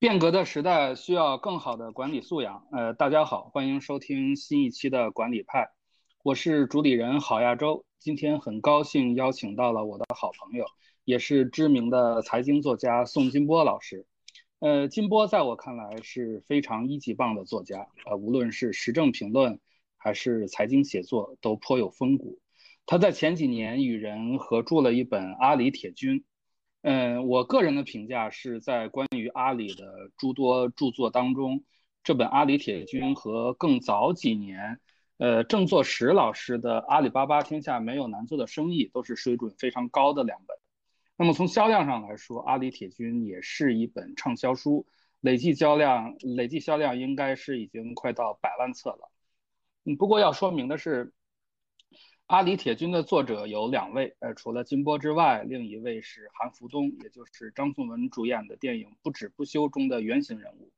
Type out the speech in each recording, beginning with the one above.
变革的时代需要更好的管理素养。呃，大家好，欢迎收听新一期的管理派，我是主理人郝亚洲。今天很高兴邀请到了我的好朋友，也是知名的财经作家宋金波老师。呃，金波在我看来是非常一级棒的作家，呃，无论是时政评论还是财经写作都颇有风骨。他在前几年与人合著了一本《阿里铁军》。嗯，我个人的评价是在关于阿里的诸多著作当中，这本《阿里铁军》和更早几年，呃，郑作石老师的《阿里巴巴天下没有难做的生意》都是水准非常高的两本。那么从销量上来说，《阿里铁军》也是一本畅销书，累计销量累计销量应该是已经快到百万册了。嗯，不过要说明的是。《阿里铁军》的作者有两位，呃，除了金波之外，另一位是韩福东，也就是张颂文主演的电影《不止不休》中的原型人物。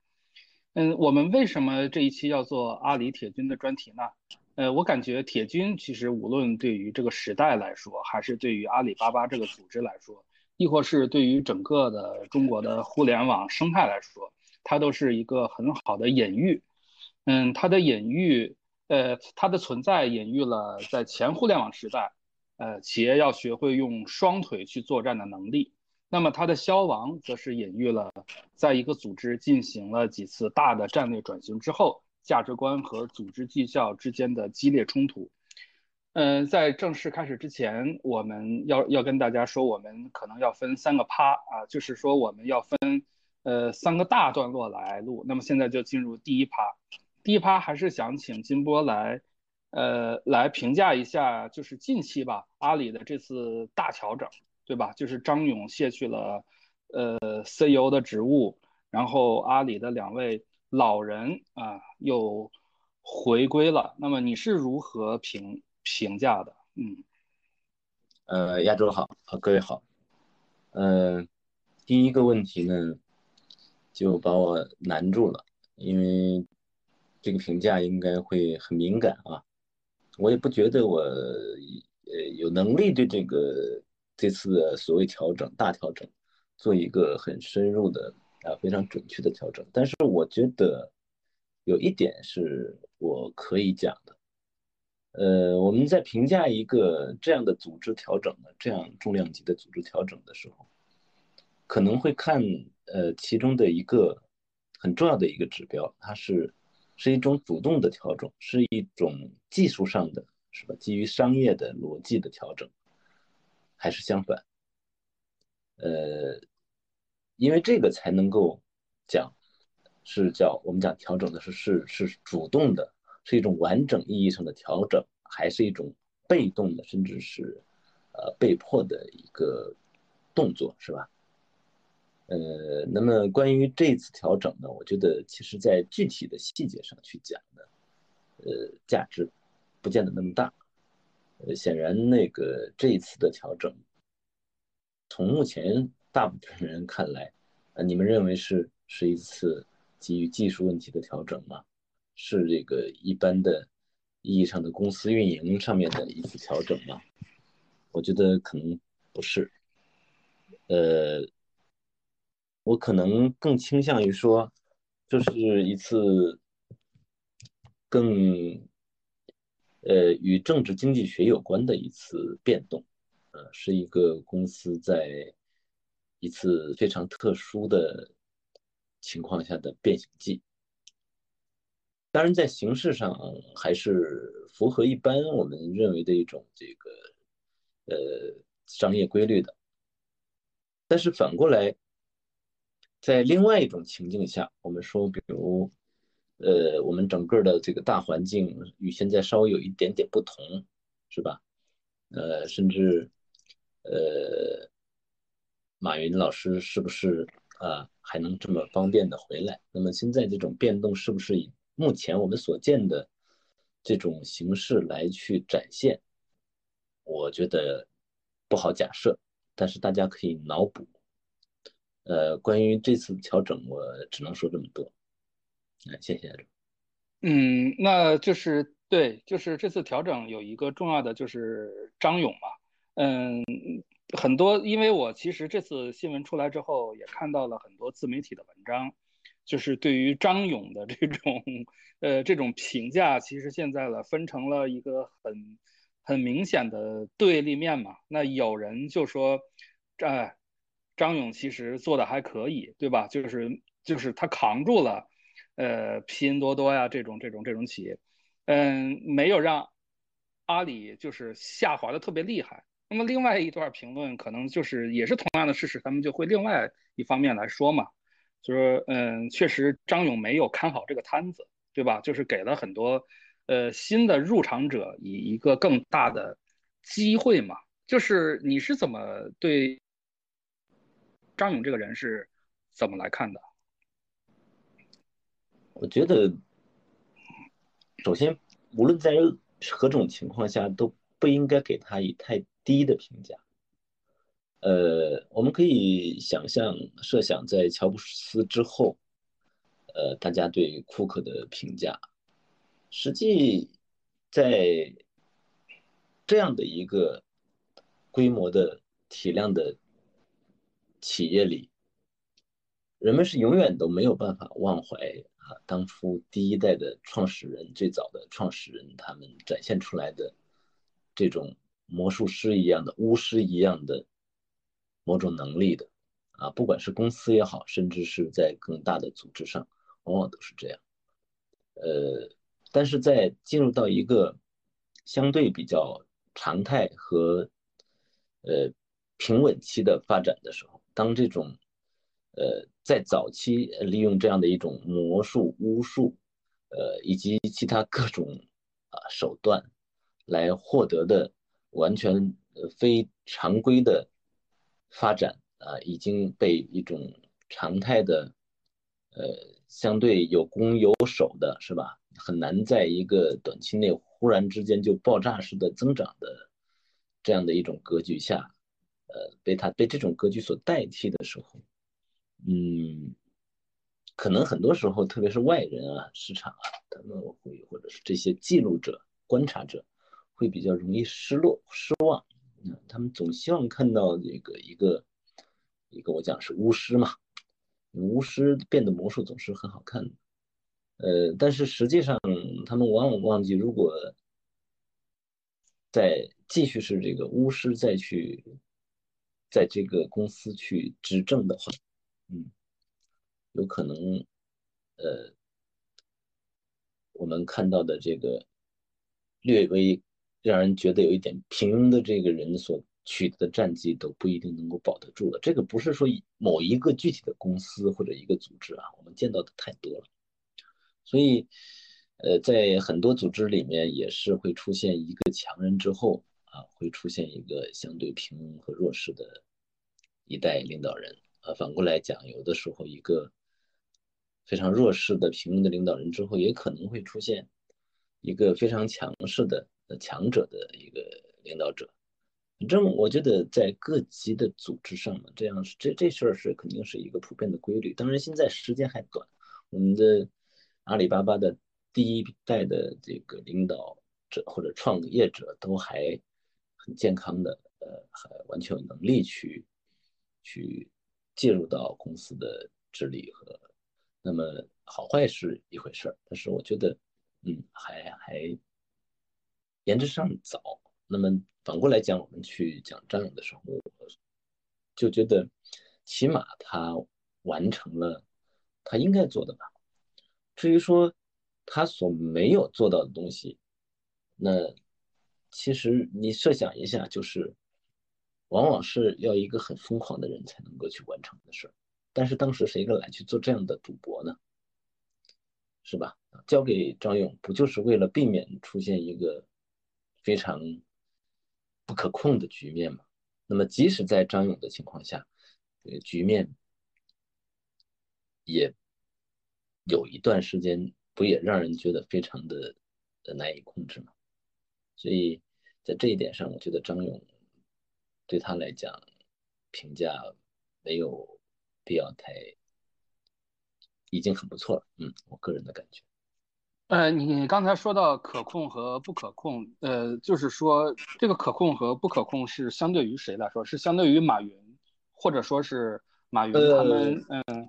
嗯，我们为什么这一期要做《阿里铁军》的专题呢？呃，我感觉铁军其实无论对于这个时代来说，还是对于阿里巴巴这个组织来说，亦或是对于整个的中国的互联网生态来说，它都是一个很好的隐喻。嗯，它的隐喻。呃，它的存在隐喻了在前互联网时代，呃，企业要学会用双腿去作战的能力。那么它的消亡，则是隐喻了在一个组织进行了几次大的战略转型之后，价值观和组织绩效之间的激烈冲突。嗯，在正式开始之前，我们要要跟大家说，我们可能要分三个趴啊，就是说我们要分呃三个大段落来录。那么现在就进入第一趴。第一趴还是想请金波来，呃，来评价一下，就是近期吧，阿里的这次大调整，对吧？就是张勇卸去了，呃，CEO 的职务，然后阿里的两位老人啊又回归了。那么你是如何评评价的？嗯，呃，亚洲好，各位好，呃，第一个问题呢，就把我难住了，因为。这个评价应该会很敏感啊，我也不觉得我呃有能力对这个这次的所谓调整大调整做一个很深入的啊非常准确的调整，但是我觉得有一点是我可以讲的，呃，我们在评价一个这样的组织调整的这样重量级的组织调整的时候，可能会看呃其中的一个很重要的一个指标，它是。是一种主动的调整，是一种技术上的，是吧？基于商业的逻辑的调整，还是相反？呃，因为这个才能够讲，是叫我们讲调整的是是是主动的，是一种完整意义上的调整，还是一种被动的，甚至是呃被迫的一个动作，是吧？呃，那么关于这次调整呢，我觉得其实在具体的细节上去讲呢，呃，价值不见得那么大。呃，显然那个这一次的调整，从目前大部分人看来，呃，你们认为是是一次基于技术问题的调整吗？是这个一般的意义上的公司运营上面的一次调整吗？我觉得可能不是。呃。我可能更倾向于说，这是一次更呃与政治经济学有关的一次变动，呃，是一个公司在一次非常特殊的情况下的变形记。当然，在形式上还是符合一般我们认为的一种这个呃商业规律的，但是反过来。在另外一种情境下，我们说，比如，呃，我们整个的这个大环境与现在稍微有一点点不同，是吧？呃，甚至，呃，马云老师是不是啊还能这么方便的回来？那么现在这种变动是不是以目前我们所见的这种形式来去展现？我觉得不好假设，但是大家可以脑补。呃，关于这次调整，我只能说这么多。哎，谢谢。嗯，那就是对，就是这次调整有一个重要的就是张勇嘛。嗯，很多，因为我其实这次新闻出来之后，也看到了很多自媒体的文章，就是对于张勇的这种呃这种评价，其实现在了分成了一个很很明显的对立面嘛。那有人就说，哎，张勇其实做的还可以，对吧？就是就是他扛住了，呃，拼多多呀这种这种这种企业，嗯，没有让阿里就是下滑的特别厉害。那么另外一段评论可能就是也是同样的事实，他们就会另外一方面来说嘛，就说嗯，确实张勇没有看好这个摊子，对吧？就是给了很多呃新的入场者以一个更大的机会嘛。就是你是怎么对张勇这个人是怎么来看的？我觉得，首先无论在何种情况下都不应该给他以太。低的评价，呃，我们可以想象设想在乔布斯之后，呃，大家对库克的评价，实际在这样的一个规模的体量的企业里，人们是永远都没有办法忘怀啊，当初第一代的创始人、最早的创始人他们展现出来的这种。魔术师一样的巫师一样的某种能力的啊，不管是公司也好，甚至是在更大的组织上，往往都是这样。呃，但是在进入到一个相对比较常态和呃平稳期的发展的时候，当这种呃在早期利用这样的一种魔术、巫术，呃以及其他各种啊手段来获得的。完全非常规的发展啊，已经被一种常态的呃相对有攻有守的是吧？很难在一个短期内忽然之间就爆炸式的增长的这样的一种格局下，呃，被他被这种格局所代替的时候，嗯，可能很多时候，特别是外人啊、市场啊，他们会或者是这些记录者、观察者。会比较容易失落、失望，嗯，他们总希望看到这个一个一个我讲是巫师嘛，巫师变的魔术总是很好看的，呃，但是实际上他们往往忘记，如果再继续是这个巫师再去在这个公司去执政的话，嗯，有可能，呃，我们看到的这个略微。让人觉得有一点平庸的这个人所取得的战绩都不一定能够保得住了。这个不是说某一个具体的公司或者一个组织啊，我们见到的太多了。所以，呃，在很多组织里面也是会出现一个强人之后啊，会出现一个相对平庸和弱势的一代领导人啊。反过来讲，有的时候一个非常弱势的平庸的领导人之后，也可能会出现一个非常强势的。强者的一个领导者，反正我觉得在各级的组织上嘛，这样这这事儿是肯定是一个普遍的规律。当然现在时间还短，我们的阿里巴巴的第一代的这个领导者或者创业者都还很健康的，呃，还完全有能力去去介入到公司的治理和，那么好坏是一回事儿，但是我觉得，嗯，还还。言之尚早。那么反过来讲，我们去讲张勇的时候，就觉得起码他完成了他应该做的吧。至于说他所没有做到的东西，那其实你设想一下，就是往往是要一个很疯狂的人才能够去完成的事儿。但是当时谁敢来去做这样的赌博呢？是吧？交给张勇，不就是为了避免出现一个？非常不可控的局面吗。那么，即使在张勇的情况下，这个局面也有一段时间，不也让人觉得非常的难以控制吗？所以在这一点上，我觉得张勇对他来讲评价没有必要太，已经很不错了。嗯，我个人的感觉。呃，你刚才说到可控和不可控，呃，就是说这个可控和不可控是相对于谁来说？是相对于马云，或者说是马云他们？嗯，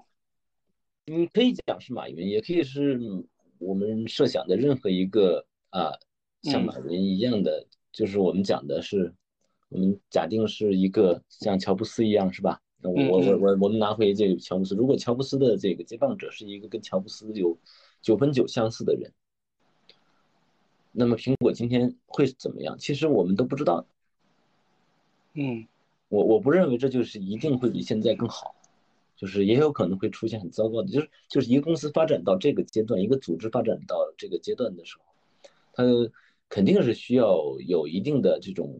你可以讲是马云，也可以是我们设想的任何一个啊，像马云一样的，就是我们讲的是，我们假定是一个像乔布斯一样，是吧？我我我我我们拿回这个乔布斯，如果乔布斯的这个接棒者是一个跟乔布斯有九分九相似的人，那么苹果今天会怎么样？其实我们都不知道。嗯，我我不认为这就是一定会比现在更好。就是也有可能会出现很糟糕的，就是就是一个公司发展到这个阶段，一个组织发展到这个阶段的时候，它肯定是需要有一定的这种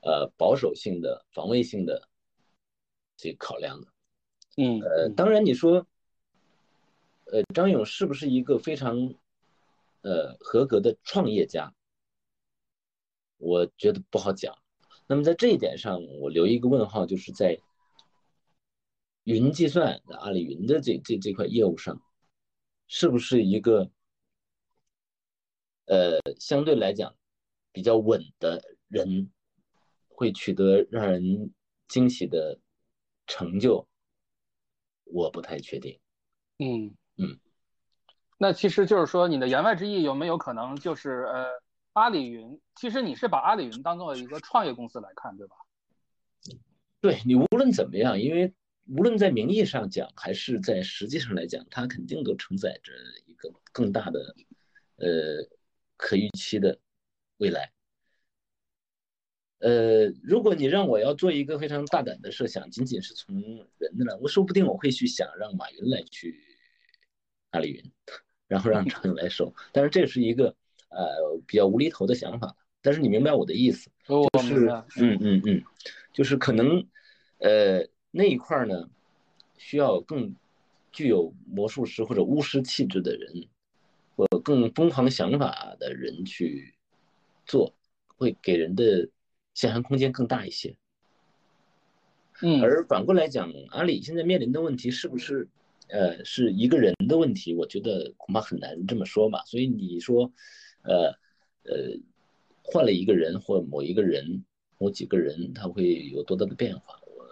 呃保守性的、防卫性的这个考量的。嗯，呃，当然你说，呃，张勇是不是一个非常呃合格的创业家？我觉得不好讲。那么在这一点上，我留一个问号，就是在。云计算阿里云的这这这块业务上，是不是一个呃相对来讲比较稳的人，会取得让人惊喜的成就？我不太确定。嗯嗯，那其实就是说，你的言外之意有没有可能就是呃，阿里云其实你是把阿里云当做一个创业公司来看，对吧？对你无论怎么样，因为。无论在名义上讲，还是在实际上来讲，它肯定都承载着一个更大的，呃，可预期的未来。呃，如果你让我要做一个非常大胆的设想，仅仅是从人的呢，我说不定我会去想让马云来去阿里云，然后让张勇来收。但是这是一个呃比较无厘头的想法。但是你明白我的意思？就是嗯嗯嗯，就是可能呃。那一块呢，需要更具有魔术师或者巫师气质的人，或更疯狂想法的人去做，会给人的想象空间更大一些。嗯，而反过来讲，阿里现在面临的问题是不是，呃，是一个人的问题？我觉得恐怕很难这么说吧。所以你说，呃，呃，换了一个人或某一个人、某几个人，他会有多大的变化？我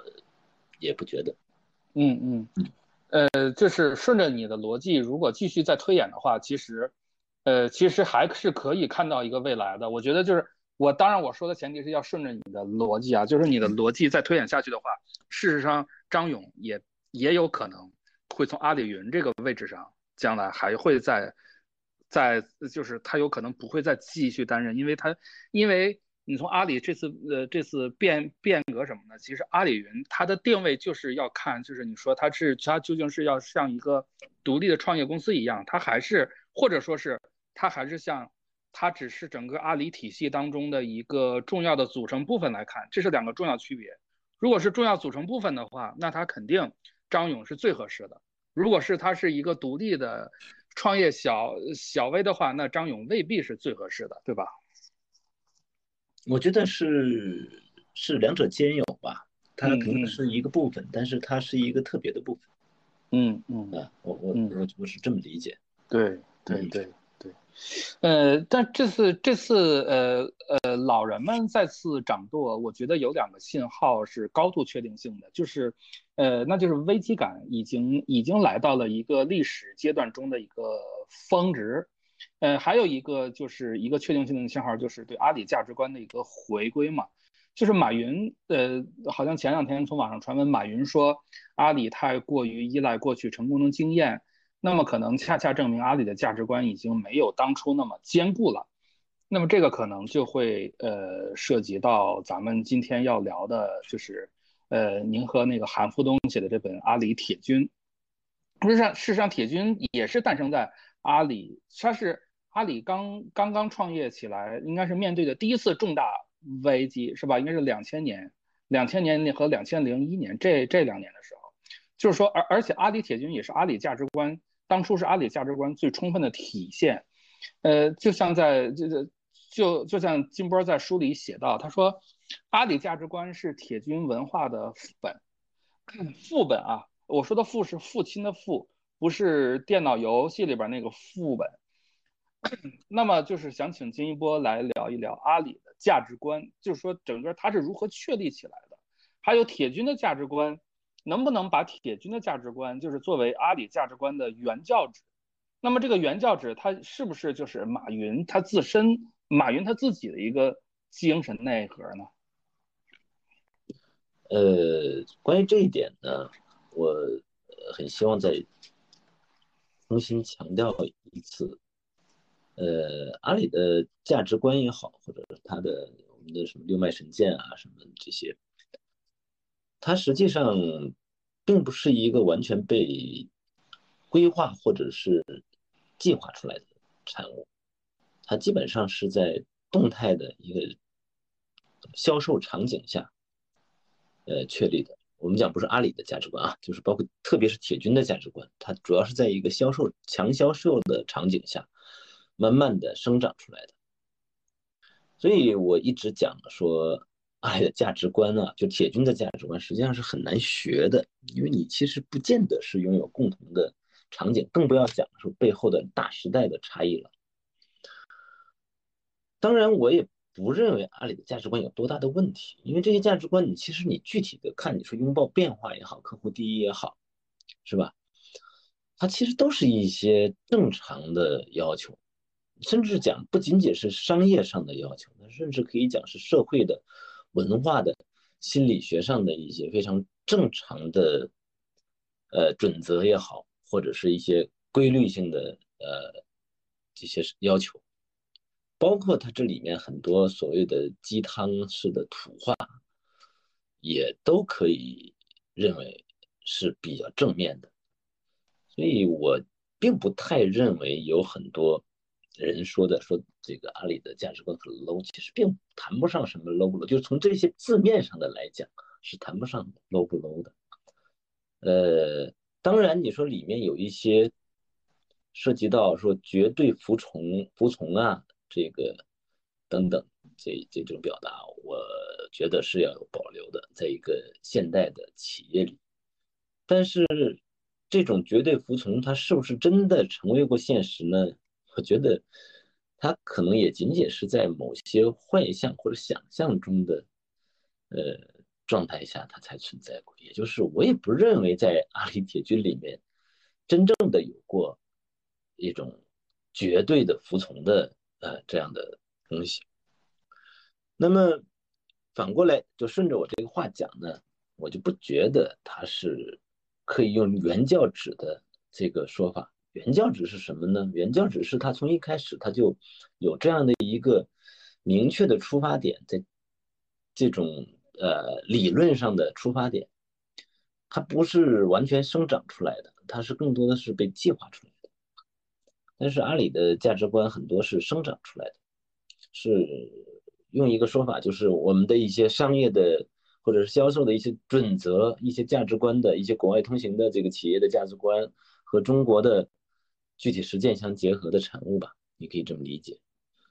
也不觉得，嗯嗯嗯，呃，就是顺着你的逻辑，如果继续再推演的话，其实，呃，其实还是可以看到一个未来的。我觉得就是我，当然我说的前提是要顺着你的逻辑啊，就是你的逻辑再推演下去的话，事实上张勇也也有可能会从阿里云这个位置上，将来还会在在就是他有可能不会再继续担任，因为他因为。你从阿里这次呃这次变变革什么呢？其实阿里云它的定位就是要看，就是你说它是它究竟是要像一个独立的创业公司一样，它还是或者说是它还是像它只是整个阿里体系当中的一个重要的组成部分来看，这是两个重要区别。如果是重要组成部分的话，那它肯定张勇是最合适的。如果是它是一个独立的创业小小微的话，那张勇未必是最合适的，对吧？我觉得是是两者兼有吧，它肯定是一个部分，但是它是一个特别的部分。嗯嗯啊，我我我我是这么理解。对对对对，呃，但这次这次呃呃老人们再次掌舵，我觉得有两个信号是高度确定性的，就是呃那就是危机感已经已经来到了一个历史阶段中的一个峰值。呃，还有一个就是一个确定性的信号，就是对阿里价值观的一个回归嘛。就是马云，呃，好像前两天从网上传闻，马云说阿里太过于依赖过去成功的经验，那么可能恰恰证明阿里的价值观已经没有当初那么坚固了。那么这个可能就会呃涉及到咱们今天要聊的，就是呃您和那个韩富东写的这本《阿里铁军》。事实上，事实上铁军也是诞生在。阿里，它是阿里刚刚刚创业起来，应该是面对的第一次重大危机，是吧？应该是两千年、两千年和两千零一年这这两年的时候，就是说，而而且阿里铁军也是阿里价值观，当初是阿里价值观最充分的体现。呃，就像在这个就就像金波在书里写到，他说，阿里价值观是铁军文化的副本，副本啊，我说的父是父亲的父。不是电脑游戏里边那个副本，那么就是想请金一波来聊一聊阿里的价值观，就是说整个它是如何确立起来的，还有铁军的价值观能不能把铁军的价值观就是作为阿里价值观的原教旨？那么这个原教旨它是不是就是马云他自身、马云他自己的一个精神内核呢？呃，关于这一点呢，我很希望在重新强调一次。呃，阿里的价值观也好，或者他的我们的什么六脉神剑啊，什么这些，它实际上并不是一个完全被规划或者是计划出来的产物，它基本上是在动态的一个销售场景下，呃，确立的。我们讲不是阿里的价值观啊，就是包括特别是铁军的价值观，它主要是在一个销售强销售的场景下。慢慢的生长出来的，所以我一直讲说，爱的价值观啊，就铁军的价值观，实际上是很难学的，因为你其实不见得是拥有共同的场景，更不要讲说背后的大时代的差异了。当然，我也不认为阿里的价值观有多大的问题，因为这些价值观，你其实你具体的看，你说拥抱变化也好，客户第一也好，是吧？它其实都是一些正常的要求。甚至讲不仅仅是商业上的要求，那甚至可以讲是社会的、文化的、心理学上的一些非常正常的呃准则也好，或者是一些规律性的呃这些要求，包括它这里面很多所谓的鸡汤式的土话，也都可以认为是比较正面的，所以我并不太认为有很多。人说的说这个阿里的价值观很 low，其实并谈不上什么 low 不 low，就是从这些字面上的来讲是谈不上 low 不 low 的。呃，当然你说里面有一些涉及到说绝对服从服从啊，这个等等这这种表达，我觉得是要有保留的，在一个现代的企业里。但是这种绝对服从，它是不是真的成为过现实呢？我觉得，它可能也仅仅是在某些幻象或者想象中的，呃状态下，它才存在过。也就是，我也不认为在阿里铁军里面，真正的有过一种绝对的服从的呃这样的东西。那么反过来，就顺着我这个话讲呢，我就不觉得它是可以用原教旨的这个说法。原教旨是什么呢？原教旨是他从一开始他就有这样的一个明确的出发点，在这种呃理论上的出发点，它不是完全生长出来的，它是更多的是被计划出来的。但是阿里的价值观很多是生长出来的，是用一个说法，就是我们的一些商业的或者是销售的一些准则、一些价值观的一些国外通行的这个企业的价值观和中国的。具体实践相结合的产物吧，你可以这么理解。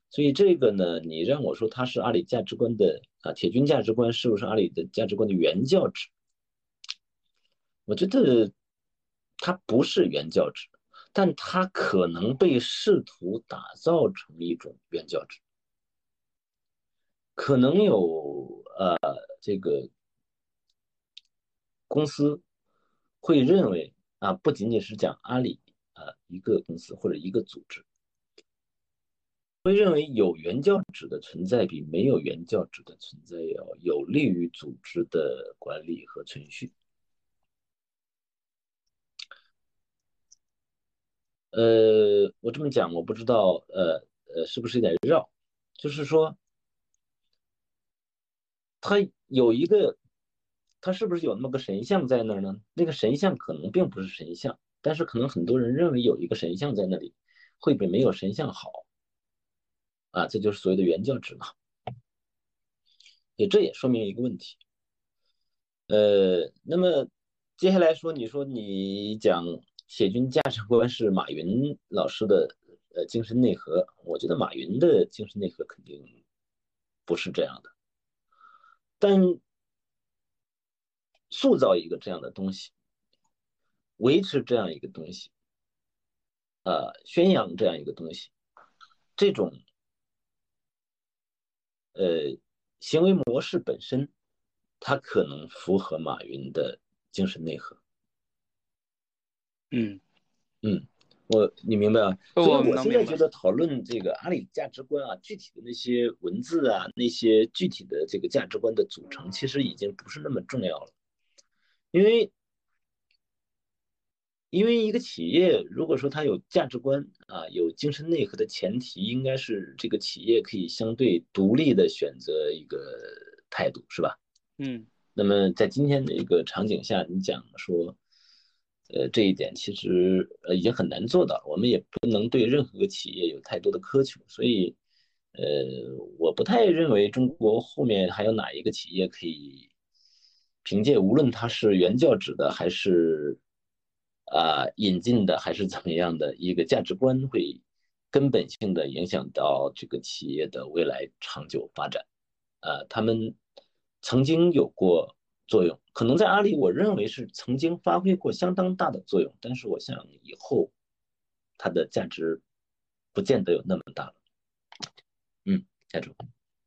所以这个呢，你让我说它是阿里价值观的啊，铁军价值观是不是阿里的价值观的原教旨？我觉得它不是原教旨，但它可能被试图打造成一种原教旨。可能有呃这个公司会认为啊，不仅仅是讲阿里。呃，一个公司或者一个组织会认为有原教旨的存在比没有原教旨的存在要有利于组织的管理和存续。呃，我这么讲，我不知道，呃呃，是不是有点绕？就是说，他有一个，他是不是有那么个神像在那儿呢？那个神像可能并不是神像。但是可能很多人认为有一个神像在那里，会比没有神像好，啊，这就是所谓的原教旨嘛。也这也说明一个问题，呃，那么接下来说，你说你讲铁军价值观是马云老师的呃精神内核，我觉得马云的精神内核肯定不是这样的，但塑造一个这样的东西。维持这样一个东西，呃，宣扬这样一个东西，这种呃行为模式本身，它可能符合马云的精神内核。嗯嗯，我你明白啊？我所以我现在觉得讨论这个阿里价值观啊，具体的那些文字啊，那些具体的这个价值观的组成，其实已经不是那么重要了，因为因为一个企业如果说它有价值观啊，有精神内核的前提，应该是这个企业可以相对独立的选择一个态度，是吧？嗯那么在今天的一个场景下，你讲说，呃，这一点其实呃已经很难做到，我们也不能对任何企业有太多的苛求，所以，呃，我不太认为中国后面还有哪一个企业可以凭借无论它是原教旨的还是啊、引进的还是怎么样的一个价值观，会根本性的影响到这个企业的未来长久发展。呃，他们曾经有过作用，可能在阿里，我认为是曾经发挥过相当大的作用，但是我想以后它的价值不见得有那么大了。嗯，下周，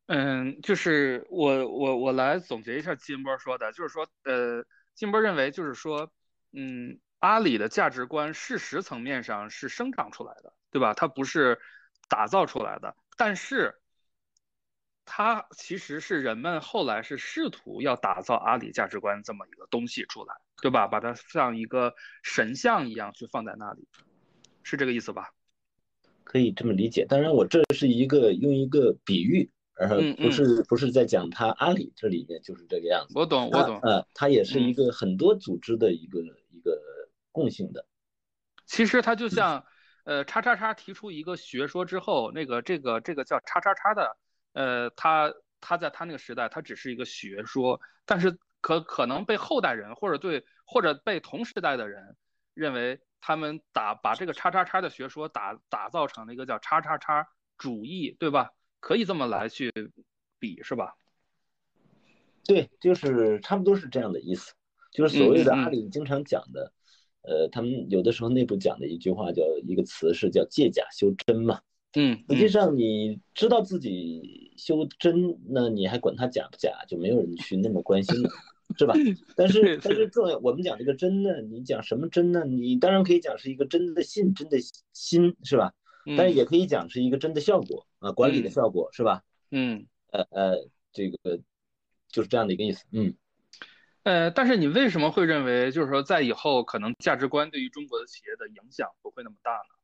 嗯，就是我我我来总结一下金波说的，就是说，呃，金波认为就是说，嗯，阿里的价值观事实层面上是生长出来的，对吧？它不是打造出来的，但是它其实是人们后来是试图要打造阿里价值观这么一个东西出来，对吧？把它像一个神像一样去放在那里，是这个意思吧？可以这么理解。当然，我这是一个用一个比喻，而嗯不是不是在讲它阿里这里面就是这个样子。我懂，我懂。呃，它也是一嗯个很多组织的一个一个共性的。其实它就像，呃，叉叉叉提出一个学说之后，那个这个这个叫叉叉叉的，呃，他他在他那个时代，他只是一个学说，但是可可能被后代人或者对或者被同时代的人认为他们打把这个叉叉叉的学说打打造成了一个叫叉叉叉主义，对吧？可以这么来去比，是吧？对，就是差不多是这样的意思，就是所谓的阿里经常讲的，呃，他们有的时候内部讲的一句话叫一个词是叫借假修真嘛。嗯实际嗯上你知道自己修真，那你还管它假不假，就没有人去那么关心了，是吧？但是是但是是重要，我们讲这个真呢，你讲什么真呢？你当然可以讲是一个真的信，真的心，是吧？但是嗯也可以讲是一个真的效果啊，管理的嗯效果，是吧？嗯。呃呃，这个就是这样的一个意思，嗯。呃，但是你为什么会认为，就是说在以后可能价值观对于中国的企业的影响不会那么大呢？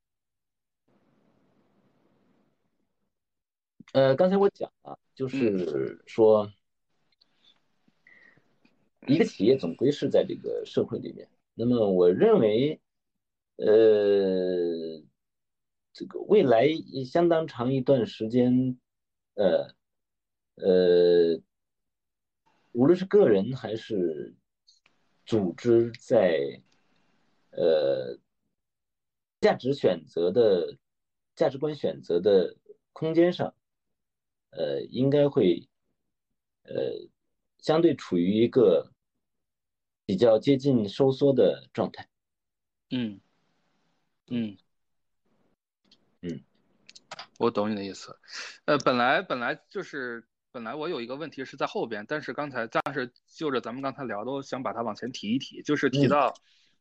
呃，刚才我讲了，就是说，一个企业总归是在这个社会里面。那么，我认为，呃，这个未来相当长一段时间，呃，呃，无论是个人还是组织，在呃价值选择的价值观选择的空间上。呃，应该会，呃，相对处于一个比较接近收缩的状态。嗯嗯嗯，我懂你的意思。呃，本来本来就是本来我有一个问题是在后边，但是刚才但是就着咱们刚才聊的，我想把它往前提一提，就是提嗯到、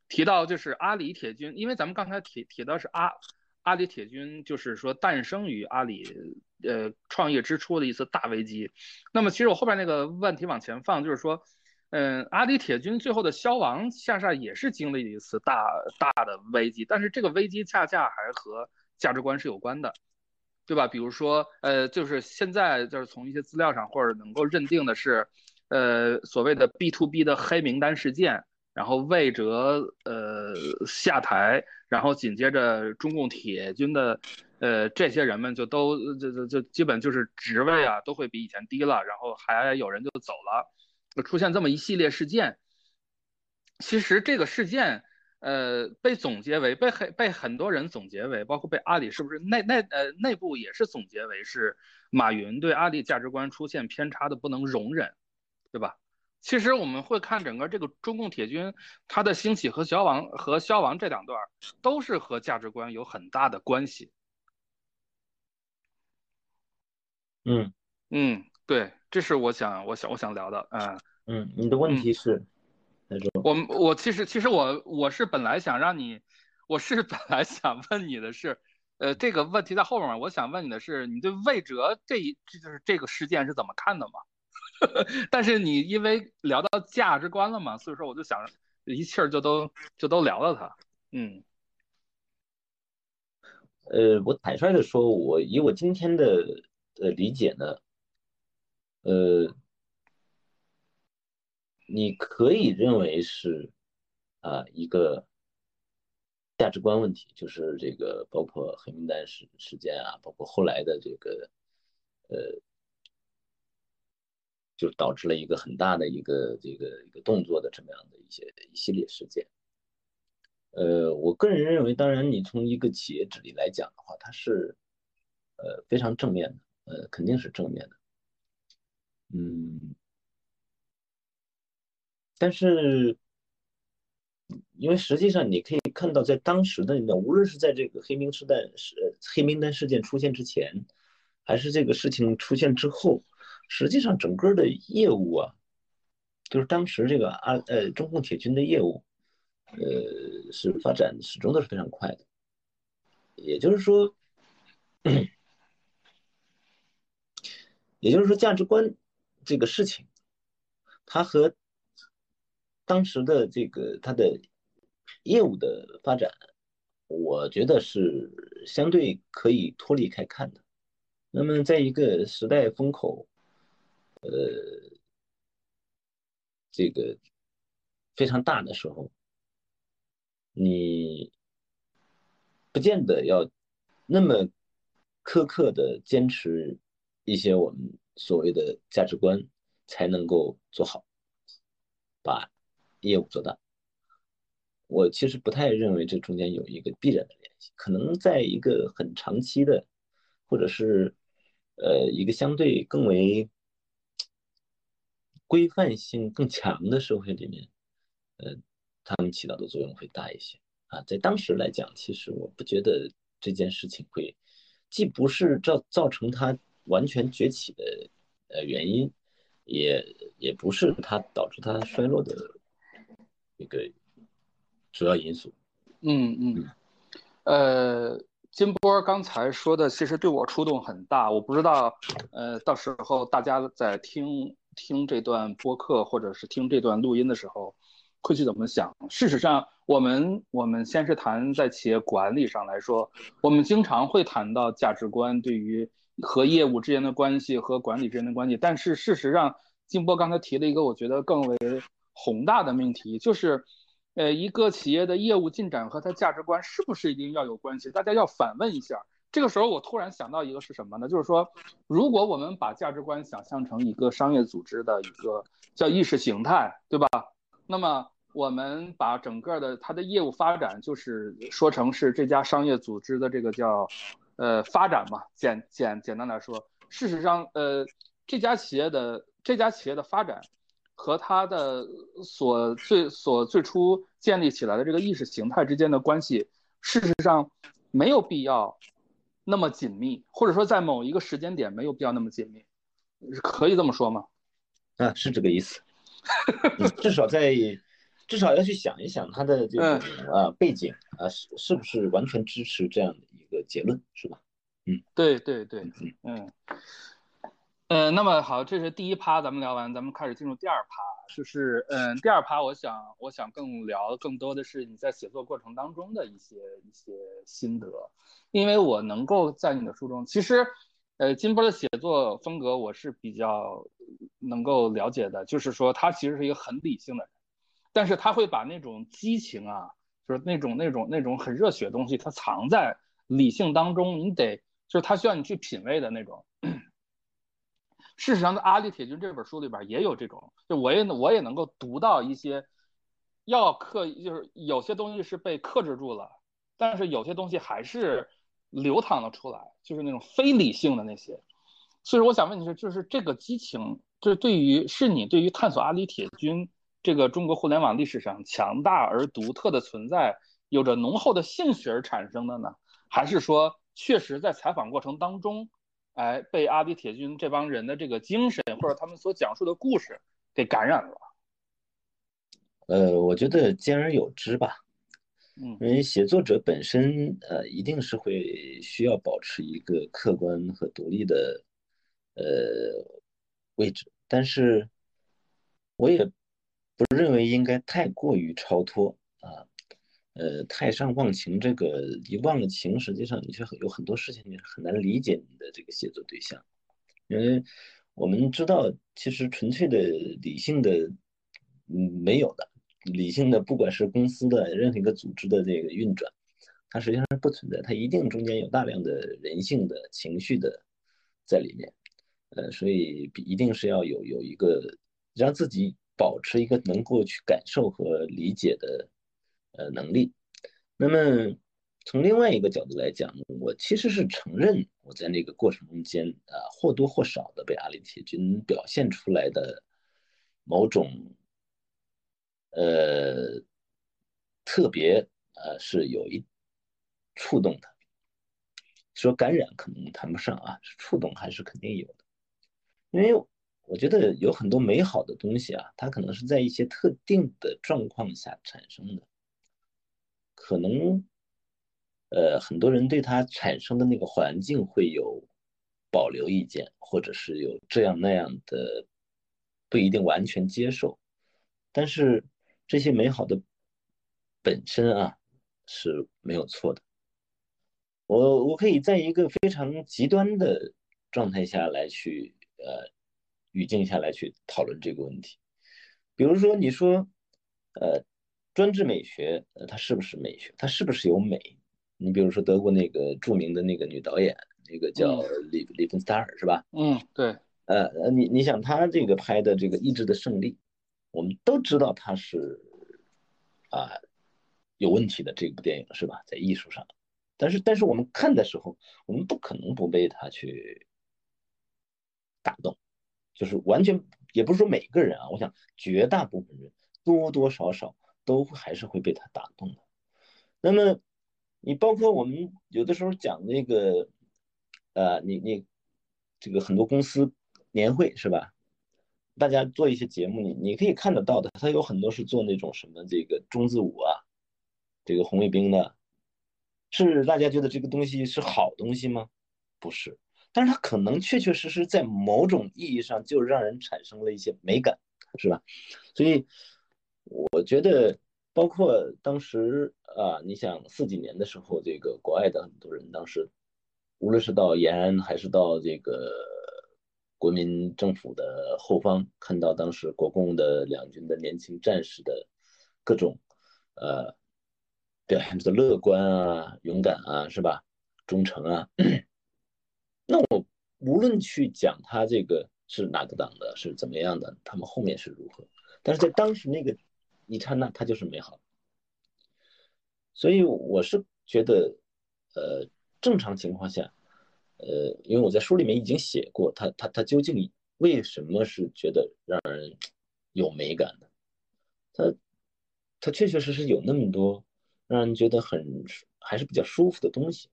提到就是阿里铁军，因为咱们刚才提提到是阿阿里铁军，就是说诞生于阿里呃创业之初的一次大危机。那么其实我后边那个问题往前放，就是说，嗯，阿里铁军最后的消亡，恰恰也是经历了一次大大的危机，但是这个危机恰恰还和价值观是有关的，对吧？比如说，呃，就是现在就是从一些资料上或者能够认定的是，呃，所谓的 B to B 的黑名单事件。然后魏哲呃下台，然后紧接着中共铁军的呃这些人们就都就就就基本就是职位啊都会比以前低了，然后还有人就走了，出现这么一系列事件。其实这个事件呃被总结为被很被很多人总结为，包括被阿里是不是内内呃内部也是总结为是马云对阿里价值观出现偏差的不能容忍，对吧？其实我们会看整个这个中共铁军，它的兴起和消亡和消亡这两段都是和价值观有很大的关系。嗯嗯，对，这是我想我想我想聊的。嗯嗯，你的问题是，我我其实其实我我是本来想让你，我是本来想问你的是，呃，这个问题在后面，我想问你的是，你对魏哲这一这就是这个事件是怎么看的嘛？但是你因为聊到价值观了嘛，所以说我就想一气儿就都就都聊到他，嗯。呃，我坦率的说，我以我今天的呃理解呢，呃，你可以认为是啊一个价值观问题，就是这个包括黑名单事事件啊，包括后来的这个呃，就导致了一个很大的一个这个一个动作的这么样的一些一系列事件。呃，我个人认为，当然，你从一个企业治理来讲的话，它是，呃，非常正面的，呃，肯定是正面的，嗯，但是，因为实际上你可以看到，在当时的那，无论是在这个黑名时代是黑名单事件出现之前，还是这个事情出现之后，实际上整个的业务啊，就是当时这个啊呃中共铁军的业务。呃，是发展始终都是非常快的，也就是说，也就是说，价值观这个事情，它和当时的这个它的业务的发展，我觉得是相对可以脱离开看的。那么，在一个时代风口，呃，这个非常大的时候。你不见得要那么苛刻的坚持一些我们所谓的价值观，才能够做好，把业务做大。我其实不太认为这中间有一个必然的联系，可能在一个很长期的，或者是呃一个相对更为规范性更强的社会里面，呃。他们起到的作用会大一些啊，在当时来讲，其实我不觉得这件事情会，既不是造造成它完全崛起的呃原因，也也不是它导致它衰落的一个主要因素。嗯嗯，呃，金波刚才说的其实对我触动很大，我不知道呃到时候大家在听听这段播客或者是听这段录音的时候。会去怎么想？事实上，我们我们先是谈在企业管理上来说，我们经常会谈到价值观对于和业务之间的关系和管理之间的关系。但是事实上，金波刚才提了一个我觉得更为宏大的命题，就是，呃，一个企业的业务进展和它价值观是不是一定要有关系？大家要反问一下。这个时候，我突然想到一个是什么呢？就是说，如果我们把价值观想象成一个商业组织的一个叫意识形态，对吧？那么我们把整个的它的业务发展，就是说成是这家商业组织的这个叫，呃，发展嘛。简简简单来说，事实上，呃，这家企业的这家企业的发展和它的所最所最初建立起来的这个意识形态之间的关系，事实上没有必要那么紧密，或者说在某一个时间点没有必要那么紧密，可以这么说吗？啊，是这个意思。至少在。至少要去想一想他的这个啊背景啊是是不是完全支持这样的一个结论是吧？嗯，对对对，嗯嗯，呃，那么好，这是第一趴，咱们聊完，咱们开始进入第二趴，就是嗯，第二趴，我想我想更聊更多的是你在写作过程当中的一些一些心得，因为我能够在你的书中，其实呃金波的写作风格我是比较能够了解的，就是说他其实是一个很理性的人。但是他会把那种激情啊，就是那种那种那种很热血的东西，它藏在理性当中。你得就是他需要你去品味的那种。事实上，在《阿里铁军》这本书里边也有这种，就我也我也能够读到一些要克，就是有些东西是被克制住了，但是有些东西还是流淌了出来，就是那种非理性的那些。所以，我想问你是，就是这个激情，就是对于是你对于探索阿里铁军。这个中国互联网历史上强大而独特的存在，有着浓厚的兴趣而产生的呢？还是说，确实在采访过程当中，哎，被阿迪铁军这帮人的这个精神或者他们所讲述的故事给感染了？呃，我觉得兼而有之吧。嗯，因为写作者本身，呃，一定是会需要保持一个客观和独立的，呃，位置。但是，我也不认为应该太过于超脱啊，呃，太上忘情。这个一忘了情，实际上你却有很多事情你是很难理解你的这个写作对象，因为我们知道，其实纯粹的理性的，嗯，没有的。理性的，不管是公司的任何一个组织的这个运转，它实际上是不存在，它一定中间有大量的人性的情绪的在里面，呃，所以一定是要有有一个让自己保持一个能够去感受和理解的呃能力。那么从另外一个角度来讲，我其实是承认我在那个过程中间啊或多或少的被阿里铁军表现出来的某种。呃，特别呃是有一触动的，说感染可能谈不上啊，是触动还是肯定有的，因为我觉得有很多美好的东西啊，它可能是在一些特定的状况下产生的，可能呃很多人对它产生的那个环境会有保留意见，或者是有这样那样的不一定完全接受，但是。这些美好的本身啊是没有错的。我我可以在一个非常极端的状态下来去呃语境下来去讨论这个问题。比如说，你说呃专制美学，呃它是不是美学？它是不是有美？你比如说德国那个著名的那个女导演，那个叫里里芬斯塔尔是吧？嗯，对。呃呃，你你想她这个拍的这个《意志的胜利》。我们都知道它是啊有问题的这部电影是吧？在艺术上，但是但是我们看的时候，我们不可能不被它去打动，就是完全也不是说每个人啊，我想绝大部分人多多少少都还是会被它打动的。那么你包括我们有的时候讲那个呃，你你这个很多公司年会是吧？大家做一些节目，你你可以看得到的，他有很多是做那种什么这个中字舞啊，这个红卫兵的，是大家觉得这个东西是好东西吗？不是，但是它可能确确实实在某种意义上就让人产生了一些美感，是吧？所以我觉得，包括当时啊，你想四几年的时候，这个国外的很多人当时，无论是到延安还是到这个。国民政府的后方，看到当时国共的两军的年轻战士的各种呃表现的乐观啊、勇敢啊，是吧？忠诚啊。那我无论去讲他这个是哪个党的，是怎么样的，他们后面是如何，但是在当时那个一刹那，它就是美好。所以我是觉得，呃，正常情况下。呃，因为我在书里面已经写过，他他他究竟为什么是觉得让人有美感的？他他确确实实有那么多让人觉得很还是比较舒服的东西。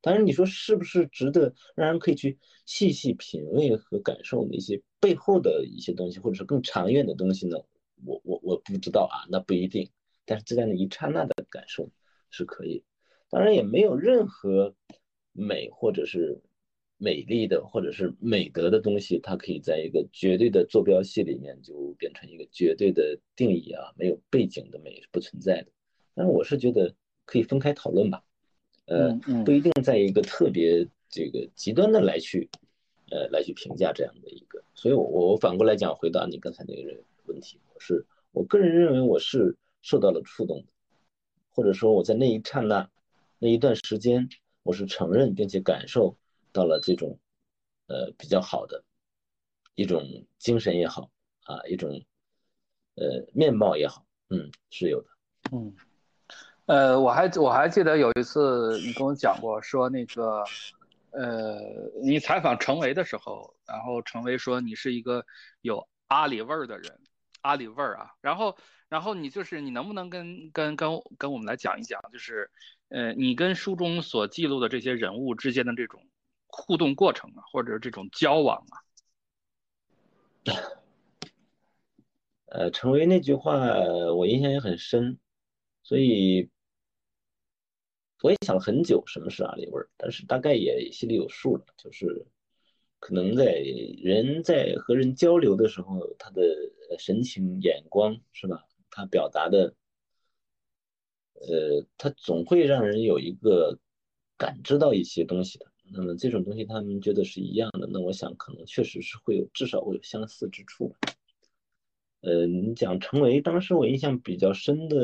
当然，你说是不是值得让人可以去细细品味和感受那些背后的一些东西，或者是更长远的东西呢？我我我不知道啊，那不一定。但是就在那一刹那的感受是可以。当然，也没有任何。美或者是美丽的，或者是美德的东西，它可以在一个绝对的坐标系里面就变成一个绝对的定义啊，没有背景的美是不存在的。但是我是觉得可以分开讨论吧，呃，不一定在一个特别这个极端的来去，呃，来去评价这样的一个。所以，我我反过来讲，回答你刚才那个问题，我是我个人认为我是受到了触动的，或者说我在那一刹那那一段时间。我是承认并且感受到了这种，呃，比较好的一种精神也好啊，一种呃面貌也好，嗯，是有的，嗯，呃，我还我还记得有一次你跟我讲过，说那个，呃，你采访程维的时候，然后程维说你是一个有阿里味儿的人，阿里味儿啊，然后然后你就是你能不能跟跟跟跟我们来讲一讲，就是。呃，你跟书中所记录的这些人物之间的这种互动过程啊，或者这种交往啊，呃，陈维那句话我印象也很深，所以我也想了很久什么是阿里味儿，但是大概也心里有数了，就是可能在人在和人交流的时候，他的神情、眼光是吧？他表达的，呃，他总会让人有一个感知到一些东西的。那么这种东西他们觉得是一样的，那我想可能确实是会有，至少会有相似之处吧。呃，你讲陈维，当时我印象比较深的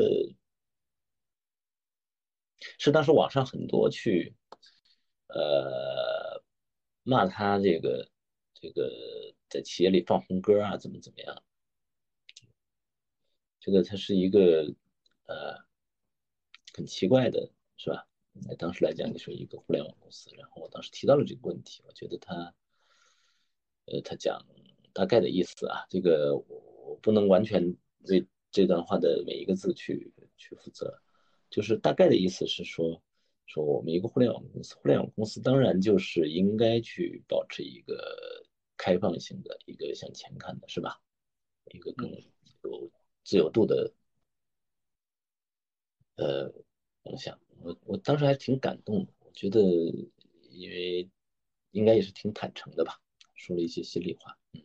是，当时网上很多去，呃，骂他这个这个在企业里放红歌啊，怎么怎么样，觉得它是一个呃很奇怪的，是吧？在当时来讲，你说一个互联网公司，然后我当时提到了这个问题，我觉得他，呃，他讲大概的意思啊，这个我。我不能完全为这段话的每一个字去去负责，就是大概的意思是说，说我们一个互联网公司，互联网公司当然就是应该去保持一个开放性的一个向前看的，是吧？一个更有自由度的呃方向。我我当时还挺感动的，我觉得因为应该也是挺坦诚的吧，说了一些心里话，嗯。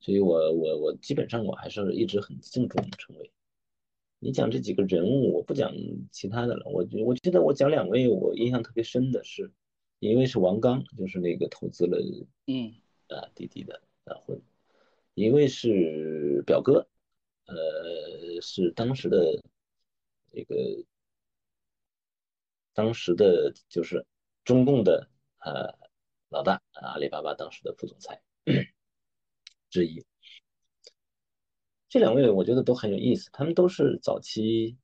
所以，我我我基本上我还是一直很敬重陈伟。你讲这几个人物，我不讲其他的了。我觉我记得我讲两位，我印象特别深的是，一位是王刚，就是那个投资了嗯啊滴滴的啊混，一位是表哥，呃，是当时的那个当时的就是中共的呃老大，阿里巴巴当时的副总裁。之一，这两位我觉得都很有意思。他们都是早期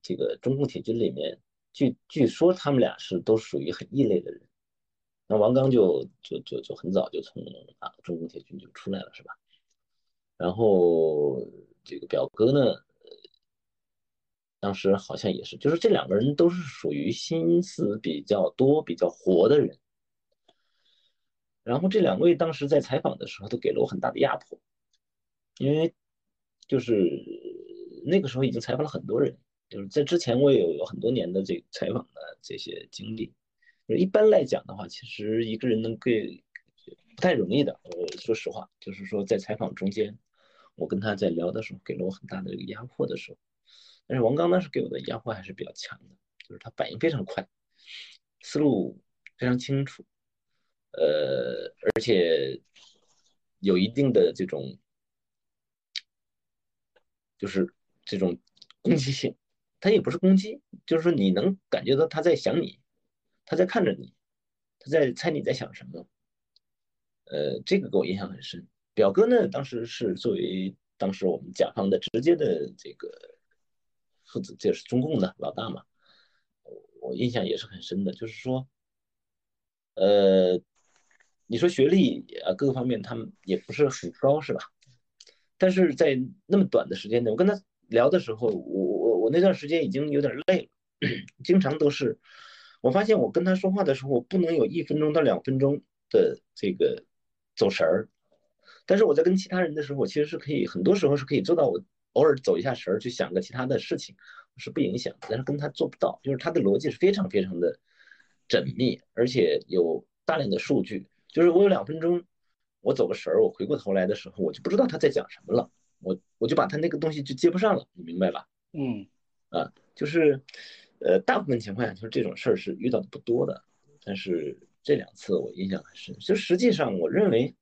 这个中共铁军里面，据据说他们俩是都属于很异类的人。那王刚就就就就很早就从啊中共铁军就出来了，是吧？然后这个表哥呢，当时好像也是，就是这两个人都是属于心思比较多、比较活的人。然后这两位当时在采访的时候都给了我很大的压迫，因为就是那个时候已经采访了很多人，就是在之前我也有有很多年的这个采访的这些经历。就是一般来讲的话，其实一个人能给不太容易的。我说实话，就是说在采访中间，我跟他在聊的时候给了我很大的这个压迫的时候，但是王刚当时给我的压迫还是比较强的，就是他反应非常快，思路非常清楚。呃，而且有一定的这种，就是这种攻击性，他也不是攻击，就是说你能感觉到他在想你，他在看着你，他在猜你在想什么。呃，这个给我印象很深。表哥呢，当时是作为当时我们甲方的直接的这个负责，就是中共的老大嘛，我印象也是很深的，就是说，呃。你说学历啊，各个方面他们也不是很高，是吧？但是在那么短的时间内，我跟他聊的时候，我我我那段时间已经有点累了，经常都是，我发现我跟他说话的时候，我不能有一分钟到两分钟的这个走神儿，但是我在跟其他人的时候，我其实是可以，很多时候是可以做到，我偶尔走一下神儿去想个其他的事情，是不影响，但是跟他做不到，就是他的逻辑是非常非常的缜密，而且有大量的数据。就是我有两分钟，我走个神儿，我回过头来的时候，我就不知道他在讲什么了，我我就把他那个东西就接不上了，你明白吧？嗯，啊，就是，呃，大部分情况下就是这种事儿是遇到的不多的，但是这两次我印象很深。就实际上我认为，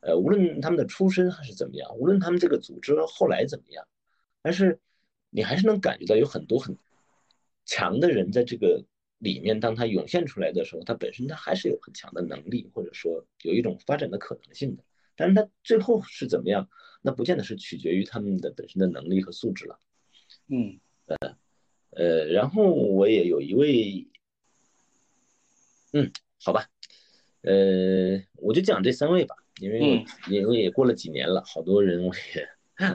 呃，无论他们的出身还是怎么样，无论他们这个组织后来怎么样，但是你还是能感觉到有很多很强的人在这个。里面，当他涌现出来的时候，他本身他还是有很强的能力，或者说有一种发展的可能性的。但是他最后是怎么样，那不见得是取决于他们的本身的能力和素质了。嗯，呃，呃，然后我也有一位，嗯，好吧，呃，我就讲这三位吧，因为我因为也过了几年了，好多人我也，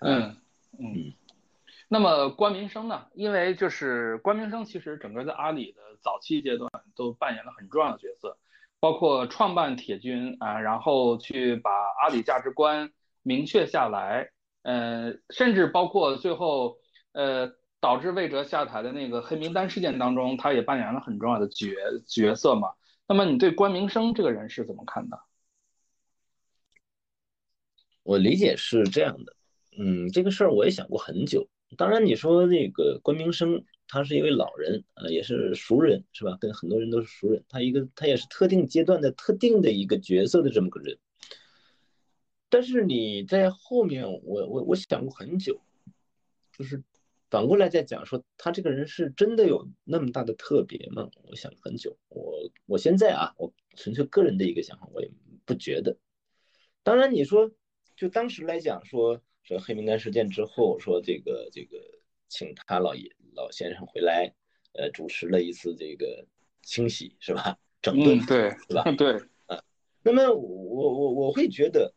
嗯嗯。那么关明生呢？因为就是关明生，其实整个在阿里的早期阶段都扮演了很重要的角色，包括创办铁军啊，然后去把阿里价值观明确下来，呃，甚至包括最后呃导致魏哲下台的那个黑名单事件当中，他也扮演了很重要的角角色嘛。那么你对关明生这个人是怎么看的？我理解是这样的，嗯，这个事儿我也想过很久。当然，你说那个关明生，他是一位老人，呃，也是熟人，是吧？跟很多人都是熟人。他一个，他也是特定阶段的特定的一个角色的这么个人。但是你在后面，我我我想过很久，就是反过来再讲说，他这个人是真的有那么大的特别吗？我想了很久。我我现在啊，我纯粹个人的一个想法，我也不觉得。当然，你说就当时来讲说。说黑名单事件之后，说这个这个请他老爷老先生回来，呃，主持了一次这个清洗，是吧？整顿，对，是吧？对，啊，那么我我我会觉得，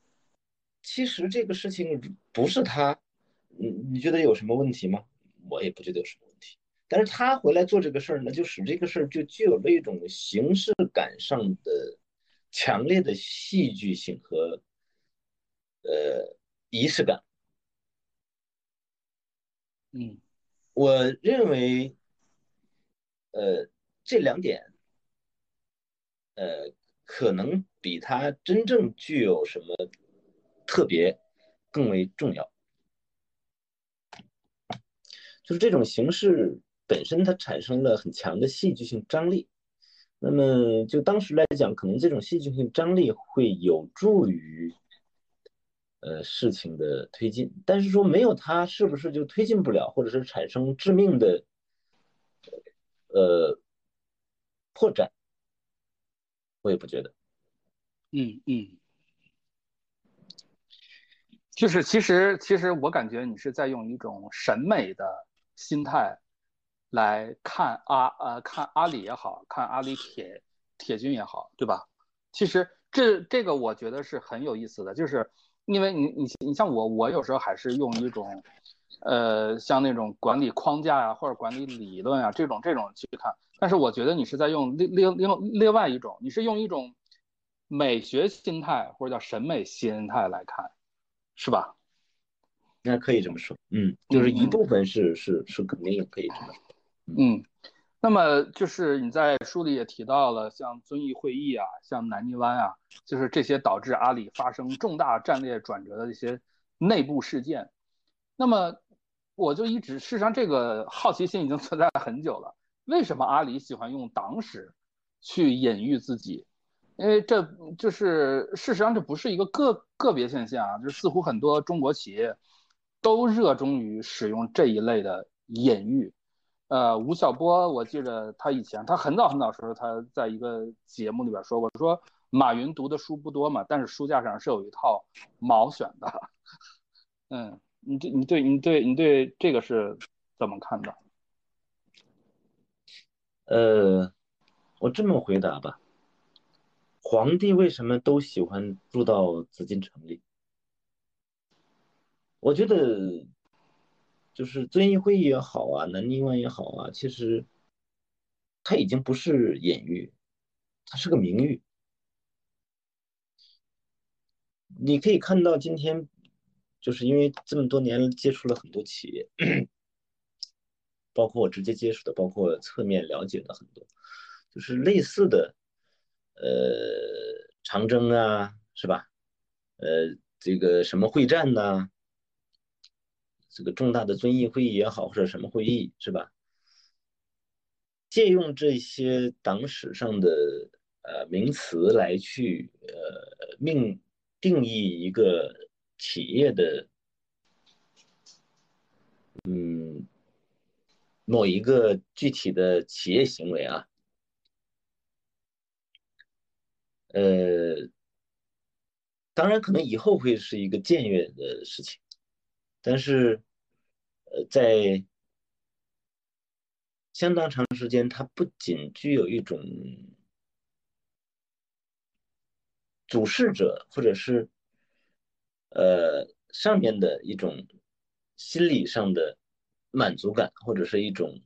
其实这个事情不是他，你你觉得有什么问题吗？我也不觉得有什么问题。但是他回来做这个事儿呢，就使这个事儿就具有了一种形式感上的强烈的戏剧性和呃仪式感。嗯，我认为，呃，这两点，呃，可能比它真正具有什么特别更为重要。就是这种形式本身，它产生了很强的戏剧性张力。那么，就当时来讲，可能这种戏剧性张力会有助于。呃，事情的推进，但是说没有它，是不是就推进不了，或者是产生致命的呃破绽？我也不觉得。嗯嗯，就是其实其实我感觉你是在用一种审美的心态来看阿呃看阿里也好看阿里铁铁军也好，对吧？其实这这个我觉得是很有意思的，就是。因为你你你像我，我有时候还是用一种，呃，像那种管理框架呀，或者管理理论啊，这种这种去看。但是我觉得你是在用另另另另外一种，你是用一种美学心态或者叫审美心态来看，是吧？应该可以这么说，嗯，就是一部分是是是肯定也可以这么说，嗯。那么就是你在书里也提到了，像遵义会议啊，像南泥湾啊，就是这些导致阿里发生重大战略转折的一些内部事件。那么我就一直，事实上这个好奇心已经存在了很久了。为什么阿里喜欢用党史去隐喻自己？因为这就是事实上这不是一个个个别现象啊，就是似乎很多中国企业都热衷于使用这一类的隐喻。呃，吴晓波，我记得他以前，他很早很早时候，他在一个节目里边说过，说马云读的书不多嘛，但是书架上是有一套毛选的。嗯，你对，你对，你对，你对这个是怎么看的？呃，我这么回答吧，皇帝为什么都喜欢住到紫禁城里？我觉得。就是遵义会议也好啊，南泥湾也好啊，其实它已经不是隐喻，它是个名誉。你可以看到今天，就是因为这么多年接触了很多企业，包括我直接接触的，包括侧面了解的很多，就是类似的，呃，长征啊，是吧？呃，这个什么会战呐？这个重大的遵义会议也好，或者什么会议是吧？借用这些党史上的呃名词来去呃命定义一个企业的嗯某一个具体的企业行为啊，呃，当然可能以后会是一个僭越的事情。但是，呃，在相当长时间，它不仅具有一种主事者或者是呃上面的一种心理上的满足感，或者是一种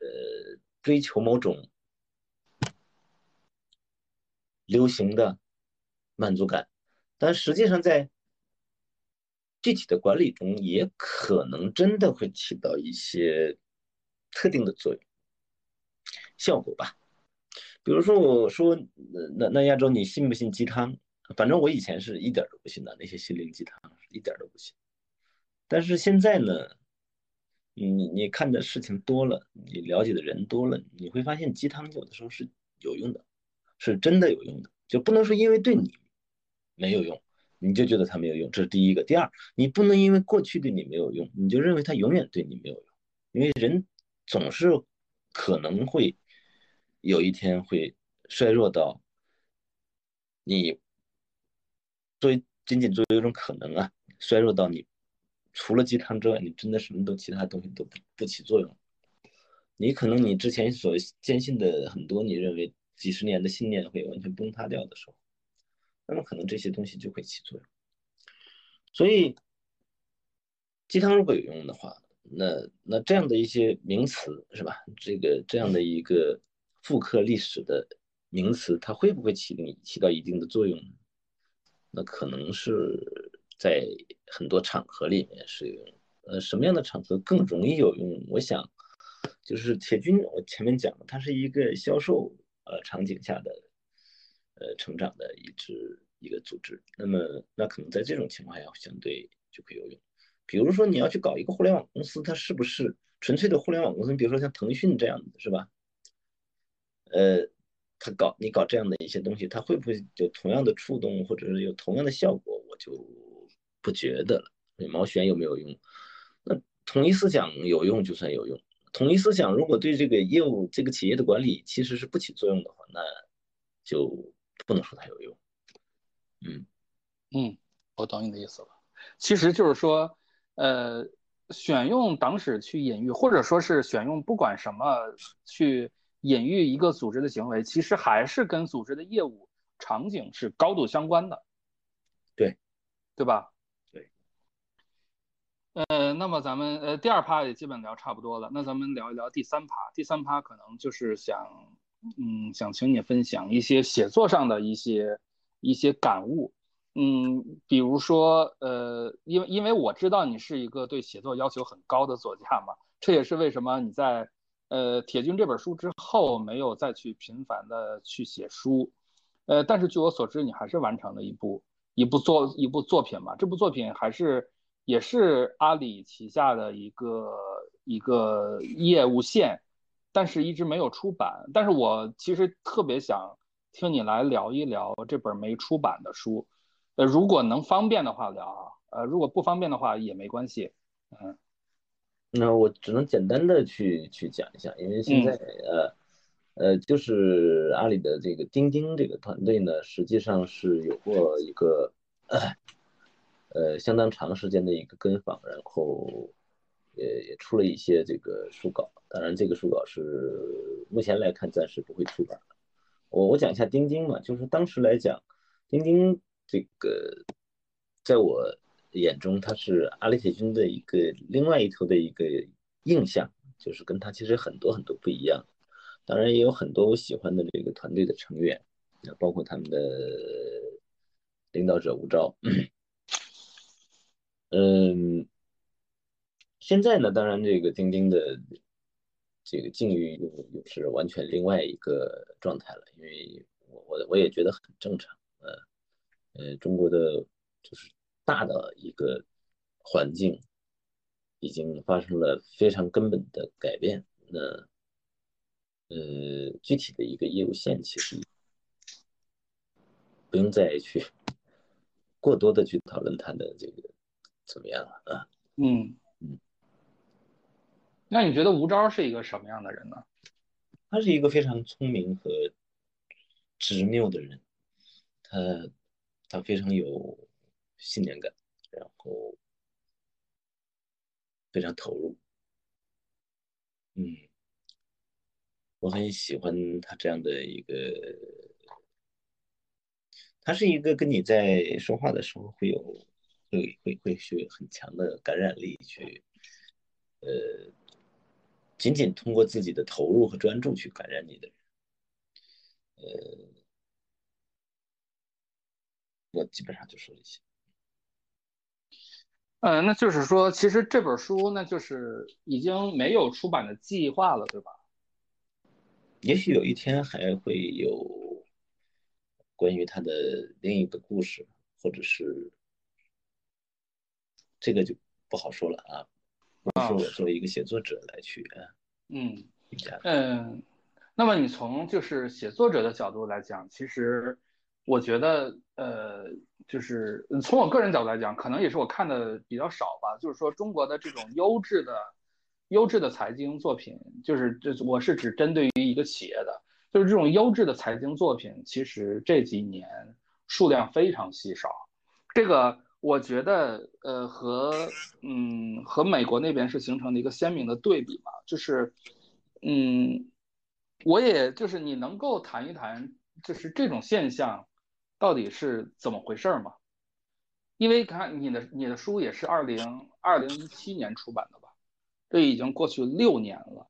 呃追求某种流行的满足感，但实际上在具体的管理中也可能真的会起到一些特定的作用效果吧。比如说，我说那那亚洲，你信不信鸡汤？反正我以前是一点都不信的，那些心灵鸡汤一点都不信。但是现在呢，你你看的事情多了，你了解的人多了，你会发现鸡汤有的时候是有用的，是真的有用的，就不能说因为对你没有用，你就觉得它没有用。这是第一个。第二，你不能因为过去对你没有用，你就认为它永远对你没有用，因为人总是可能会有一天会衰弱到你。作为仅仅作为一种可能啊，衰弱到你除了鸡汤之外，你真的什么都其他东西都不不起作用。你可能你之前所坚信的很多，你认为几十年的信念会完全崩塌掉的时候，那么可能这些东西就会起作用。所以，鸡汤如果有用的话，那那这样的一些名词是吧？这个这样的一个复刻历史的名词，它会不会起起到一定的作用呢？那可能是在很多场合里面是有用，呃，什么样的场合更容易有用？我想，就是铁军，我前面讲了，它是一个销售呃场景下的呃成长的一支一个组织，那么那可能在这种情况下相对就会有用。比如说你要去搞一个互联网公司，它是不是纯粹的互联网公司？你比如说像腾讯这样的，是吧？呃。他搞你搞这样的一些东西，他会不会有同样的触动，或者是有同样的效果？我就不觉得了。毛选有没有用？那统一思想有用就算有用。统一思想如果对这个业务、这个企业的管理其实是不起作用的话，那就不能说它有用。嗯嗯，我懂你的意思了。其实就是说，呃，选用党史去隐喻，或者说是选用不管什么去。隐喻一个组织的行为，其实还是跟组织的业务场景是高度相关的，对，对吧？对。呃，那么咱们呃第二趴也基本聊差不多了，那咱们聊一聊第三趴。第三趴可能就是想，嗯，想请你分享一些写作上的一些一些感悟，嗯，比如说呃，因为因为我知道你是一个对写作要求很高的作家嘛，这也是为什么你在。呃，铁军这本书之后没有再去频繁的去写书，呃，但是据我所知，你还是完成了一部一部作一部作品嘛？这部作品还是也是阿里旗下的一个一个业务线，但是一直没有出版。但是我其实特别想听你来聊一聊这本没出版的书，呃，如果能方便的话聊啊，呃，如果不方便的话也没关系，嗯。那我只能简单的去去讲一下，因为现在呃呃，就是阿里的这个钉钉这个团队呢，实际上是有过一个呃相当长时间的一个跟访，然后也也出了一些这个书稿，当然这个书稿是目前来看暂时不会出版我我讲一下钉钉嘛，就是当时来讲，钉钉这个在我。眼中他是阿里铁军的一个另外一头的一个印象，就是跟他其实很多很多不一样。当然也有很多我喜欢的这个团队的成员，包括他们的领导者吴钊。嗯，现在呢，当然这个钉钉的这个境遇又又是完全另外一个状态了，因为我我我也觉得很正常。呃呃，中国的就是。大的一个环境已经发生了非常根本的改变，那呃具体的一个业务线其实不用再去 过多的去讨论它的这个怎么样了啊？嗯嗯。那你觉得吴钊是一个什么样的人呢？他是一个非常聪明和执拗的人，他他非常有。信念感，然后非常投入，嗯，我很喜欢他这样的一个，他是一个跟你在说话的时候会有会会会有很强的感染力，去呃，仅仅通过自己的投入和专注去感染你的人，呃，我基本上就说这些。呃，那就是说，其实这本书那就是已经没有出版的计划了，对吧？也许有一天还会有关于他的另一个故事，或者是这个就不好说了啊。不是我作为一个写作者来去嗯嗯，那么你从就是写作者的角度来讲，其实我觉得呃。就是从我个人角度来讲，可能也是我看的比较少吧。就是说，中国的这种优质的、优质的财经作品，就是这我是指针对于一个企业的，就是这种优质的财经作品，其实这几年数量非常稀少。这个我觉得，呃，和嗯和美国那边是形成了一个鲜明的对比嘛。就是嗯，我也就是你能够谈一谈，就是这种现象。到底是怎么回事儿嘛？因为看你的你的书也是二零二零一七年出版的吧？这已经过去六年了。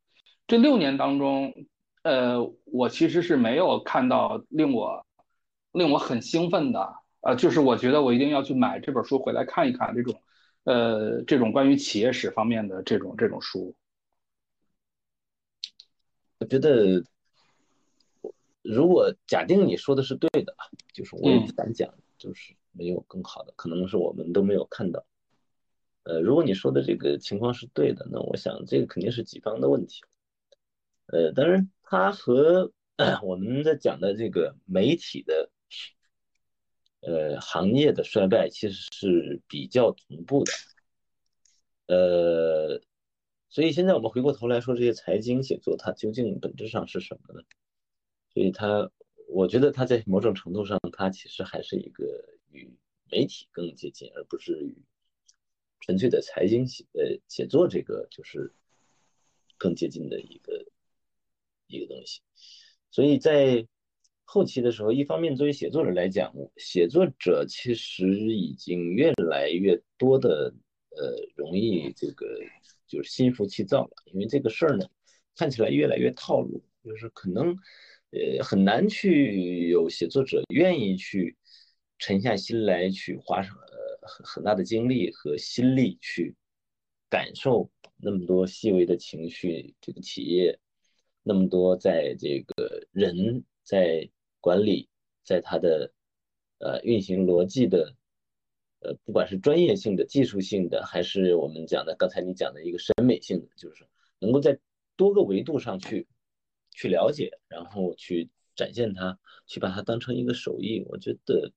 这六年当中，呃，我其实是没有看到令我令我很兴奋的，呃，就是我觉得我一定要去买这本书回来看一看这种，呃，这种关于企业史方面的这种这种书。我觉得。如果假定你说的是对的啊，就是我也不敢讲，就是没有更好的，可能是我们都没有看到。呃，如果你说的这个情况是对的，那我想这个肯定是己方的问题。呃，当然它和 我们在讲的这个媒体的呃行业的衰败其实是比较同步的。呃，所以现在我们回过头来说，这些财经写作它究竟本质上是什么呢？所以它，我觉得它在某种程度上，它其实还是一个与媒体更接近，而不是与纯粹的财经写呃写作这个就是更接近的一个一个东西。所以在后期的时候，一方面作为写作者来讲，写作者其实已经越来越多的呃容易这个就是心浮气躁了，因为这个事儿呢看起来越来越套路，就是可能。呃，很难去有写作者愿意去沉下心来，去花上呃很很大的精力和心力去感受那么多细微的情绪。这个企业那么多在这个人在管理，在它的呃运行逻辑的呃，不管是专业性的、技术性的，还是我们讲的刚才你讲的一个审美性的，就是能够在多个维度上去。去了解，然后去展现它，去把它当成一个手艺。我觉得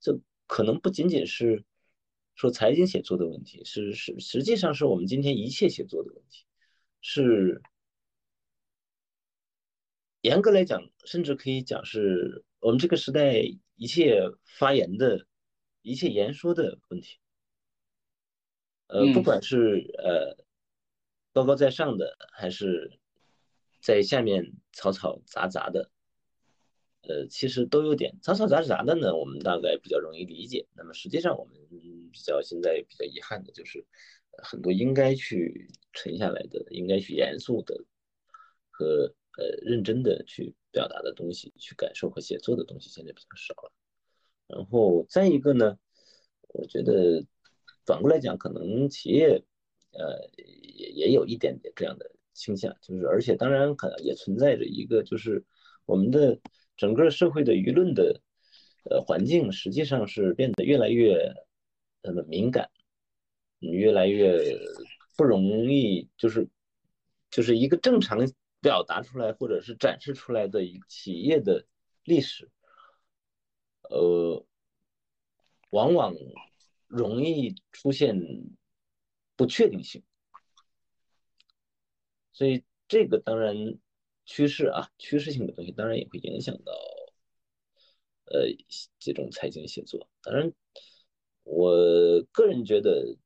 这可能不仅仅是说财经写作的问题，是是实际上是我们今天一切写作的问题。是严格来讲，甚至可以讲是我们这个时代一切发言的一切言说的问题。呃，不管是呃高高在上的，还是。在下面嘈嘈杂杂的，呃，其实都有点嘈嘈杂杂的呢。我们大概比较容易理解。那么实际上，我们比较现在比较遗憾的就是，很多应该去沉下来的、应该去严肃的和呃认真的去表达的东西、去感受和写作的东西，现在比较少了。然后再一个呢，我觉得反过来讲，可能企业呃也也有一点点这样的。倾向就是，而且当然可能也存在着一个，就是我们的整个社会的舆论的呃环境，实际上是变得越来越呃敏感，越来越不容易，就是就是一个正常表达出来或者是展示出来的企业的历史，呃，往往容易出现不确定性。所以这个当然趋势啊，趋势性的东西当然也会影响到，呃，这种财经写作。当然，我个人觉得，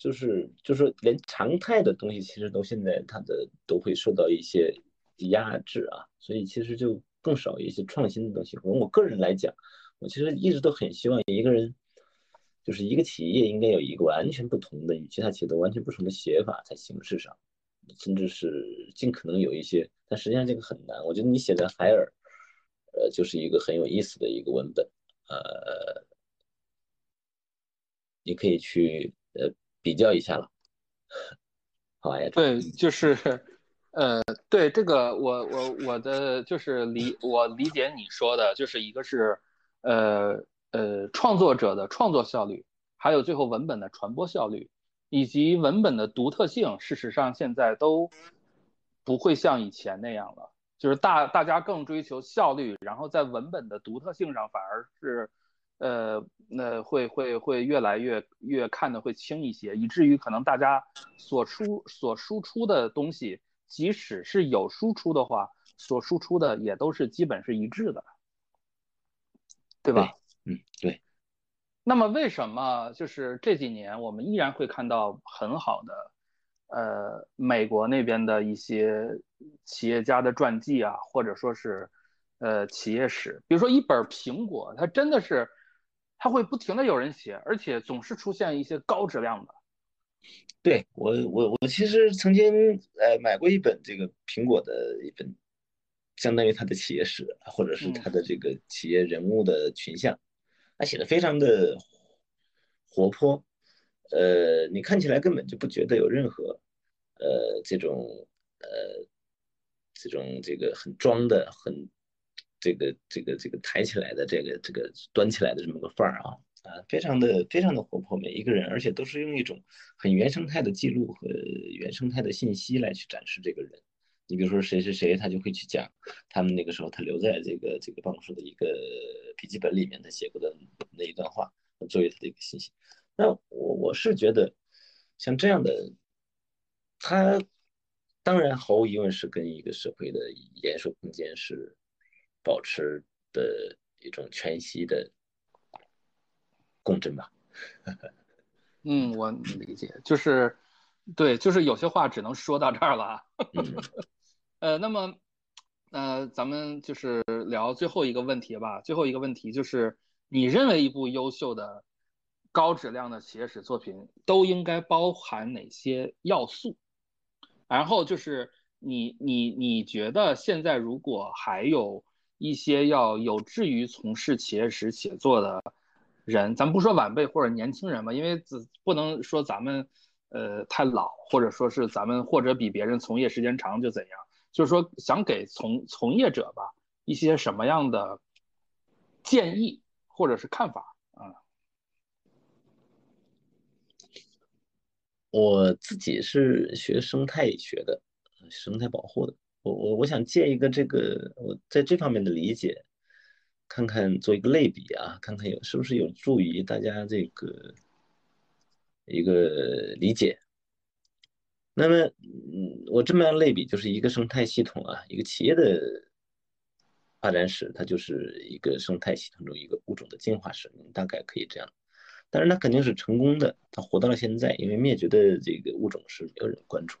就是就是连常态的东西，其实都现在它的都会受到一些压制啊。所以其实就更少一些创新的东西。从我个人来讲，我其实一直都很希望一个人，就是一个企业应该有一个完全不同的与其他企业都完全不同的写法，在形式上。甚至是尽可能有一些，但实际上这个很难。我觉得你写的海尔，呃，就是一个很有意思的一个文本，呃，你可以去呃比较一下了。好呀，对，就是，呃，对这个，我我我的就是理我理解你说的，就是一个是，呃呃，创作者的创作效率，还有最后文本的传播效率，以及文本的独特性，事实上现在都不会像以前那样了，就是大大家更追求效率，然后在文本的独特性上反而是。呃，那会会会越来越越看的会轻一些，以至于可能大家所输所输出的东西，即使是有输出的话，所输出的也都是基本是一致的，对吧？嗯，对。那么为什么就是这几年我们依然会看到很好的，呃，美国那边的一些企业家的传记啊，或者说是呃企业史，比如说一本苹果，它真的是。他会不停的有人写，而且总是出现一些高质量的。对我，我我其实曾经呃买过一本这个苹果的一本，相当于它的企业史，或者是它的这个企业人物的群像，他写的非常的活泼，呃，你看起来根本就不觉得有任何呃这种呃这种这个很装的很。这个这个这个抬起来的这个这个端起来的这么个范儿啊啊，非常的非常的活泼，每一个人，而且都是用一种很原生态的记录和原生态的信息来去展示这个人。你比如说谁谁谁，他就会去讲他们那个时候他留在这个这个办公室的一个笔记本里面他写过的那一段话作为他的一个信息。那我我是觉得像这样的，他当然毫无疑问是跟一个社会的严肃空间是。保持的一种全息的共振吧。嗯，我理解，就是对，就是有些话只能说到这儿了。呃，那么，呃，咱们就是聊最后一个问题吧。最后一个问题就是，你认为一部优秀的、高质量的企业史作品都应该包含哪些要素？然后就是你你你觉得现在如果还有？一些要有志于从事企业史写作的人，咱不说晚辈或者年轻人吧，因为不能说咱们呃太老，或者说是咱们或者比别人从业时间长就怎样，就是说想给从从业者吧一些什么样的建议或者是看法啊？我自己是学生态学的，生态保护的。我我我想借一个这个我在这方面的理解，看看做一个类比啊，看看有是不是有助于大家这个一个理解。那么，嗯，我这么样类比，就是一个生态系统啊，一个企业的发展史，它就是一个生态系统中一个物种的进化史，大概可以这样。但是它肯定是成功的，它活到了现在，因为灭绝的这个物种是没有人关注，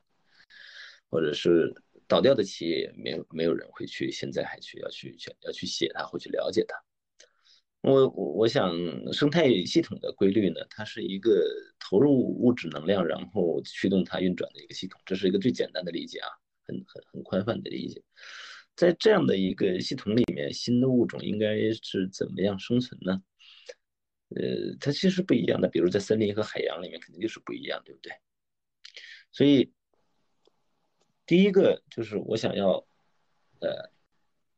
或者是。倒掉的企业也没有没有人会去，现在还去要去去要去写它或去了解它。我我我想生态系统的规律呢，它是一个投入物质能量，然后驱动它运转的一个系统，这是一个最简单的理解啊，很很很宽泛的理解。在这样的一个系统里面，新的物种应该是怎么样生存呢？呃，它其实不一样的，比如在森林和海洋里面肯定就是不一样，对不对？所以。第一个就是我想要，呃，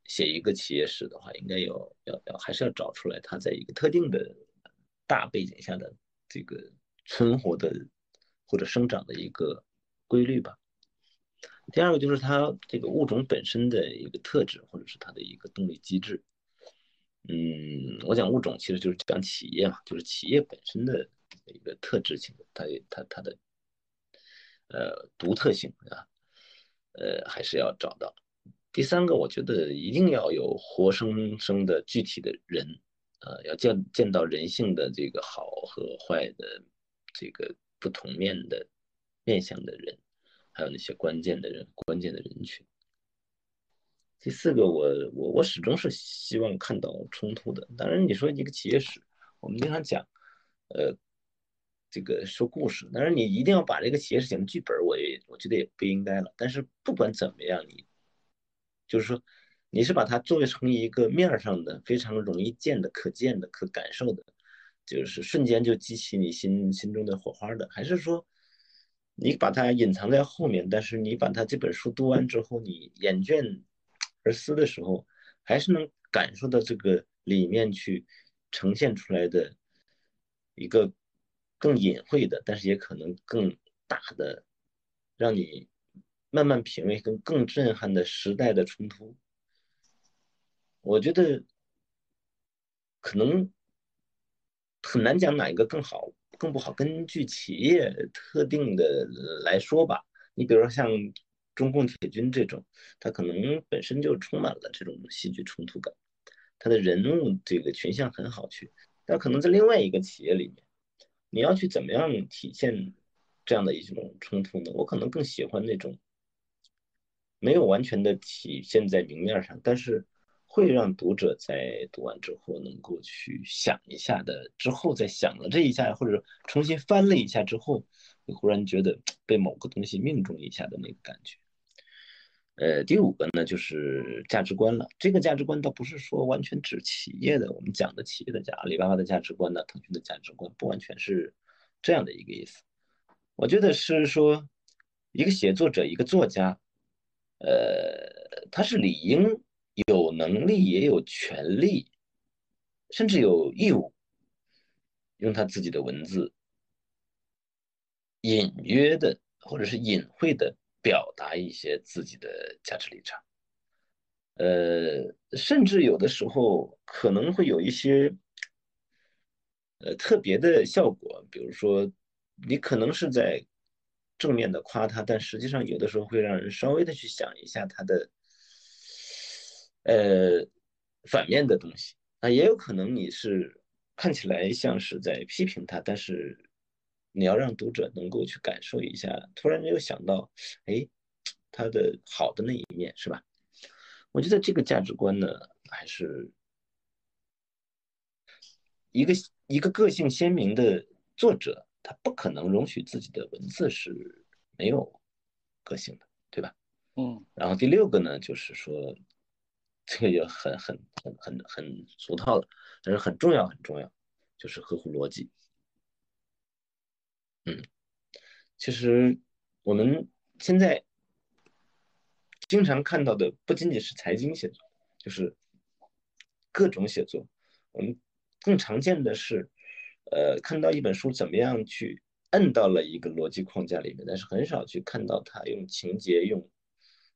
写一个企业史的话，应该有要要还是要找出来它在一个特定的大背景下的这个存活的或者生长的一个规律吧。第二个就是它这个物种本身的一个特质或者是它的一个动力机制。嗯，我讲物种其实就是讲企业嘛，就是企业本身的一个特质性，它它它的呃独特性啊。呃，还是要找到。第三个，我觉得一定要有活生生的具体的人，呃，要见见到人性的这个好和坏的这个不同面的面相的人，还有那些关键的人、关键的人群。第四个，我我我始终是希望看到冲突的。当然，你说一个企业史，我们经常讲，呃。这个说故事，但是你一定要把这个企业写成剧本，我也我觉得也不应该了。但是不管怎么样，你就是说，你是把它作为成一个面上的非常容易见的、可见的、可感受的就是瞬间就激起你心心中的火花的，还是说你把它隐藏在后面，但是你把它这本书读完之后，你厌倦而思的时候，还是能感受到这个里面去呈现出来的一个更隐晦的，但是也可能更大的，让你慢慢品味跟更震撼的时代的冲突。我觉得可能很难讲哪一个更好、更不好，根据企业特定的来说吧。你比如说像中共铁军这种，它可能本身就充满了这种戏剧冲突感，它的人物这个群像很好去。但可能在另外一个企业里面，你要去怎么样体现这样的一种冲突呢？我可能更喜欢那种没有完全的体现在明面上，但是。会让读者在读完之后能够去想一下的，之后再想了这一下，或者重新翻了一下之后，会忽然觉得被某个东西命中一下的那个感觉。呃，第五个呢就是价值观了。这个价值观倒不是说完全指企业的，我们讲的企业的价，阿里巴巴的价值观呢，腾讯的价值观，不完全是这样的一个意思。我觉得是说，一个写作者，一个作家，呃，他是理应。有能力也有权利，甚至有义务，用他自己的文字，隐约的或者是隐晦的表达一些自己的价值立场。呃，甚至有的时候可能会有一些，呃，特别的效果。比如说，你可能是在正面的夸他，但实际上有的时候会让人稍微的去想一下他的。呃，反面的东西啊，也有可能你是看起来像是在批评他，但是你要让读者能够去感受一下，突然又想到，哎，他的好的那一面是吧？我觉得这个价值观呢，还是一个一个个性鲜明的作者，他不可能容许自己的文字是没有个性的，对吧？嗯。然后第六个呢，就是说。这个也很很很很很俗套了，但是很重要很重要，就是合乎逻辑。嗯，其实我们现在经常看到的不仅仅是财经写作，就是各种写作。我们更常见的是，呃，看到一本书怎么样去摁到了一个逻辑框架里面，但是很少去看到它用情节、用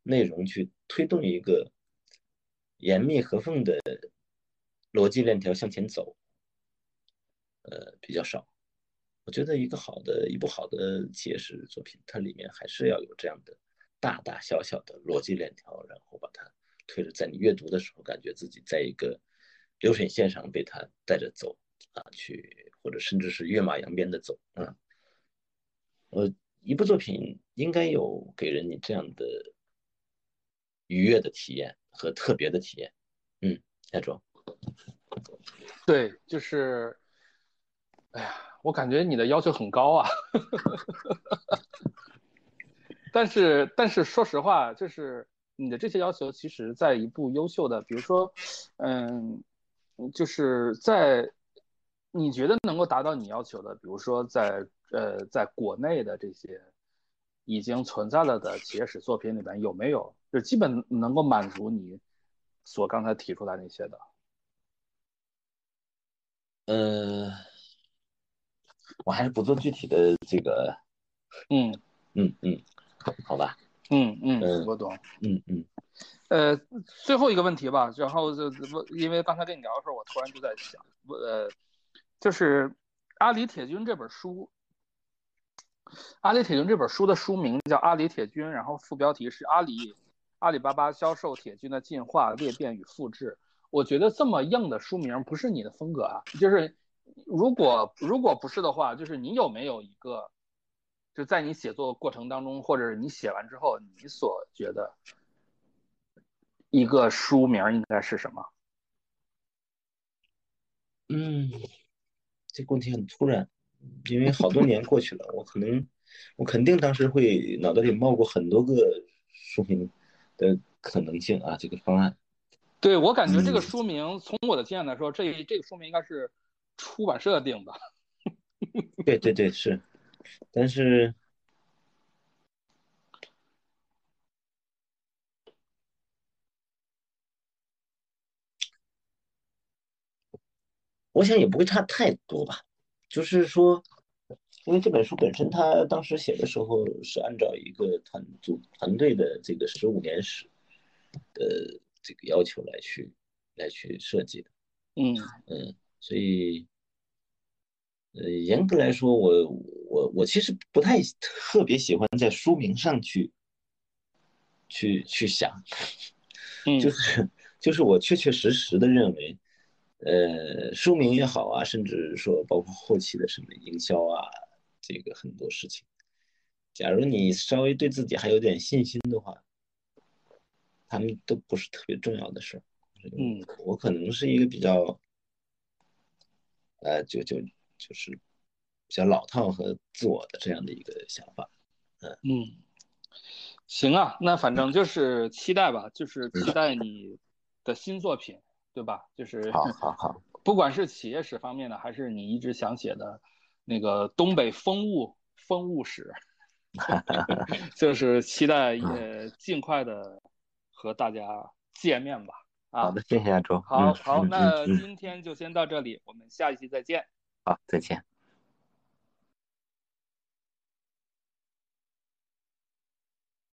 内容去推动一个。严密合缝的逻辑链条向前走，呃，比较少。我觉得一个好的一部好的企业史作品，它里面还是要有这样的大大小小的逻辑链条，然后把它推着，在你阅读的时候，感觉自己在一个流水线上被它带着走啊，去或者甚至是跃马扬鞭的走啊。呃，一部作品应该有给人你这样的愉悦的体验。和特别的体验，嗯，亚洲，对，就是，哎呀，我感觉你的要求很高啊，但是，但是说实话，就是你的这些要求，其实在一部优秀的，比如说，嗯，就是在你觉得能够达到你要求的，比如说在呃，在国内的这些已经存在了的企业史作品里边，有没有？就基本能够满足你所刚才提出来那些的。呃，我还是不做具体的这个。嗯嗯嗯，好吧。嗯嗯，我懂。嗯嗯。呃，最后一个问题吧，然后就因为刚才跟你聊的时候，我突然就在想，呃，就是《阿里铁军》这本书。阿里铁军这本书的书名叫《阿里铁军》，然后副标题是《阿里阿里巴巴销售铁军的进化裂变与复制》。我觉得这么硬的书名不是你的风格啊。就是如果如果不是的话，就是你有没有一个，就在你写作过程当中，或者你写完之后，你所觉得一个书名应该是什么？嗯，这个问题很突然。因为好多年过去了，我可能，我肯定当时会脑袋里冒过很多个书名的可能性啊，这个方案。对我感觉这个书名，从我的经验来说，这这个书名应该是出版社定的。对对对，是，但是。我想也不会差太多吧，就是说，因为这本书本身，他当时写的时候是按照一个团组团队的这个十五年史的这个要求来去来去设计的。嗯嗯，所以，呃，严格来说，我我我其实不太特别喜欢在书名上去去去想，就是就是我确确实实的认为。呃，书名也好啊，甚至说包括后期的什么营销啊，这个很多事情，假如你稍微对自己还有点信心的话，他们都不是特别重要的事儿。嗯，我可能是一个比较，呃，就就就是比较老套和自我的这样的一个想法。嗯嗯，行啊，那反正就是期待吧，就是期待你的新作品。对吧？就是好好好，不管是企业史方面的，还是你一直想写的那个东北风物风物史，就是期待也尽快的和大家见面吧。啊，好的，谢谢亚洲。好好，那今天就先到这里，我们下一期再见。好，再见。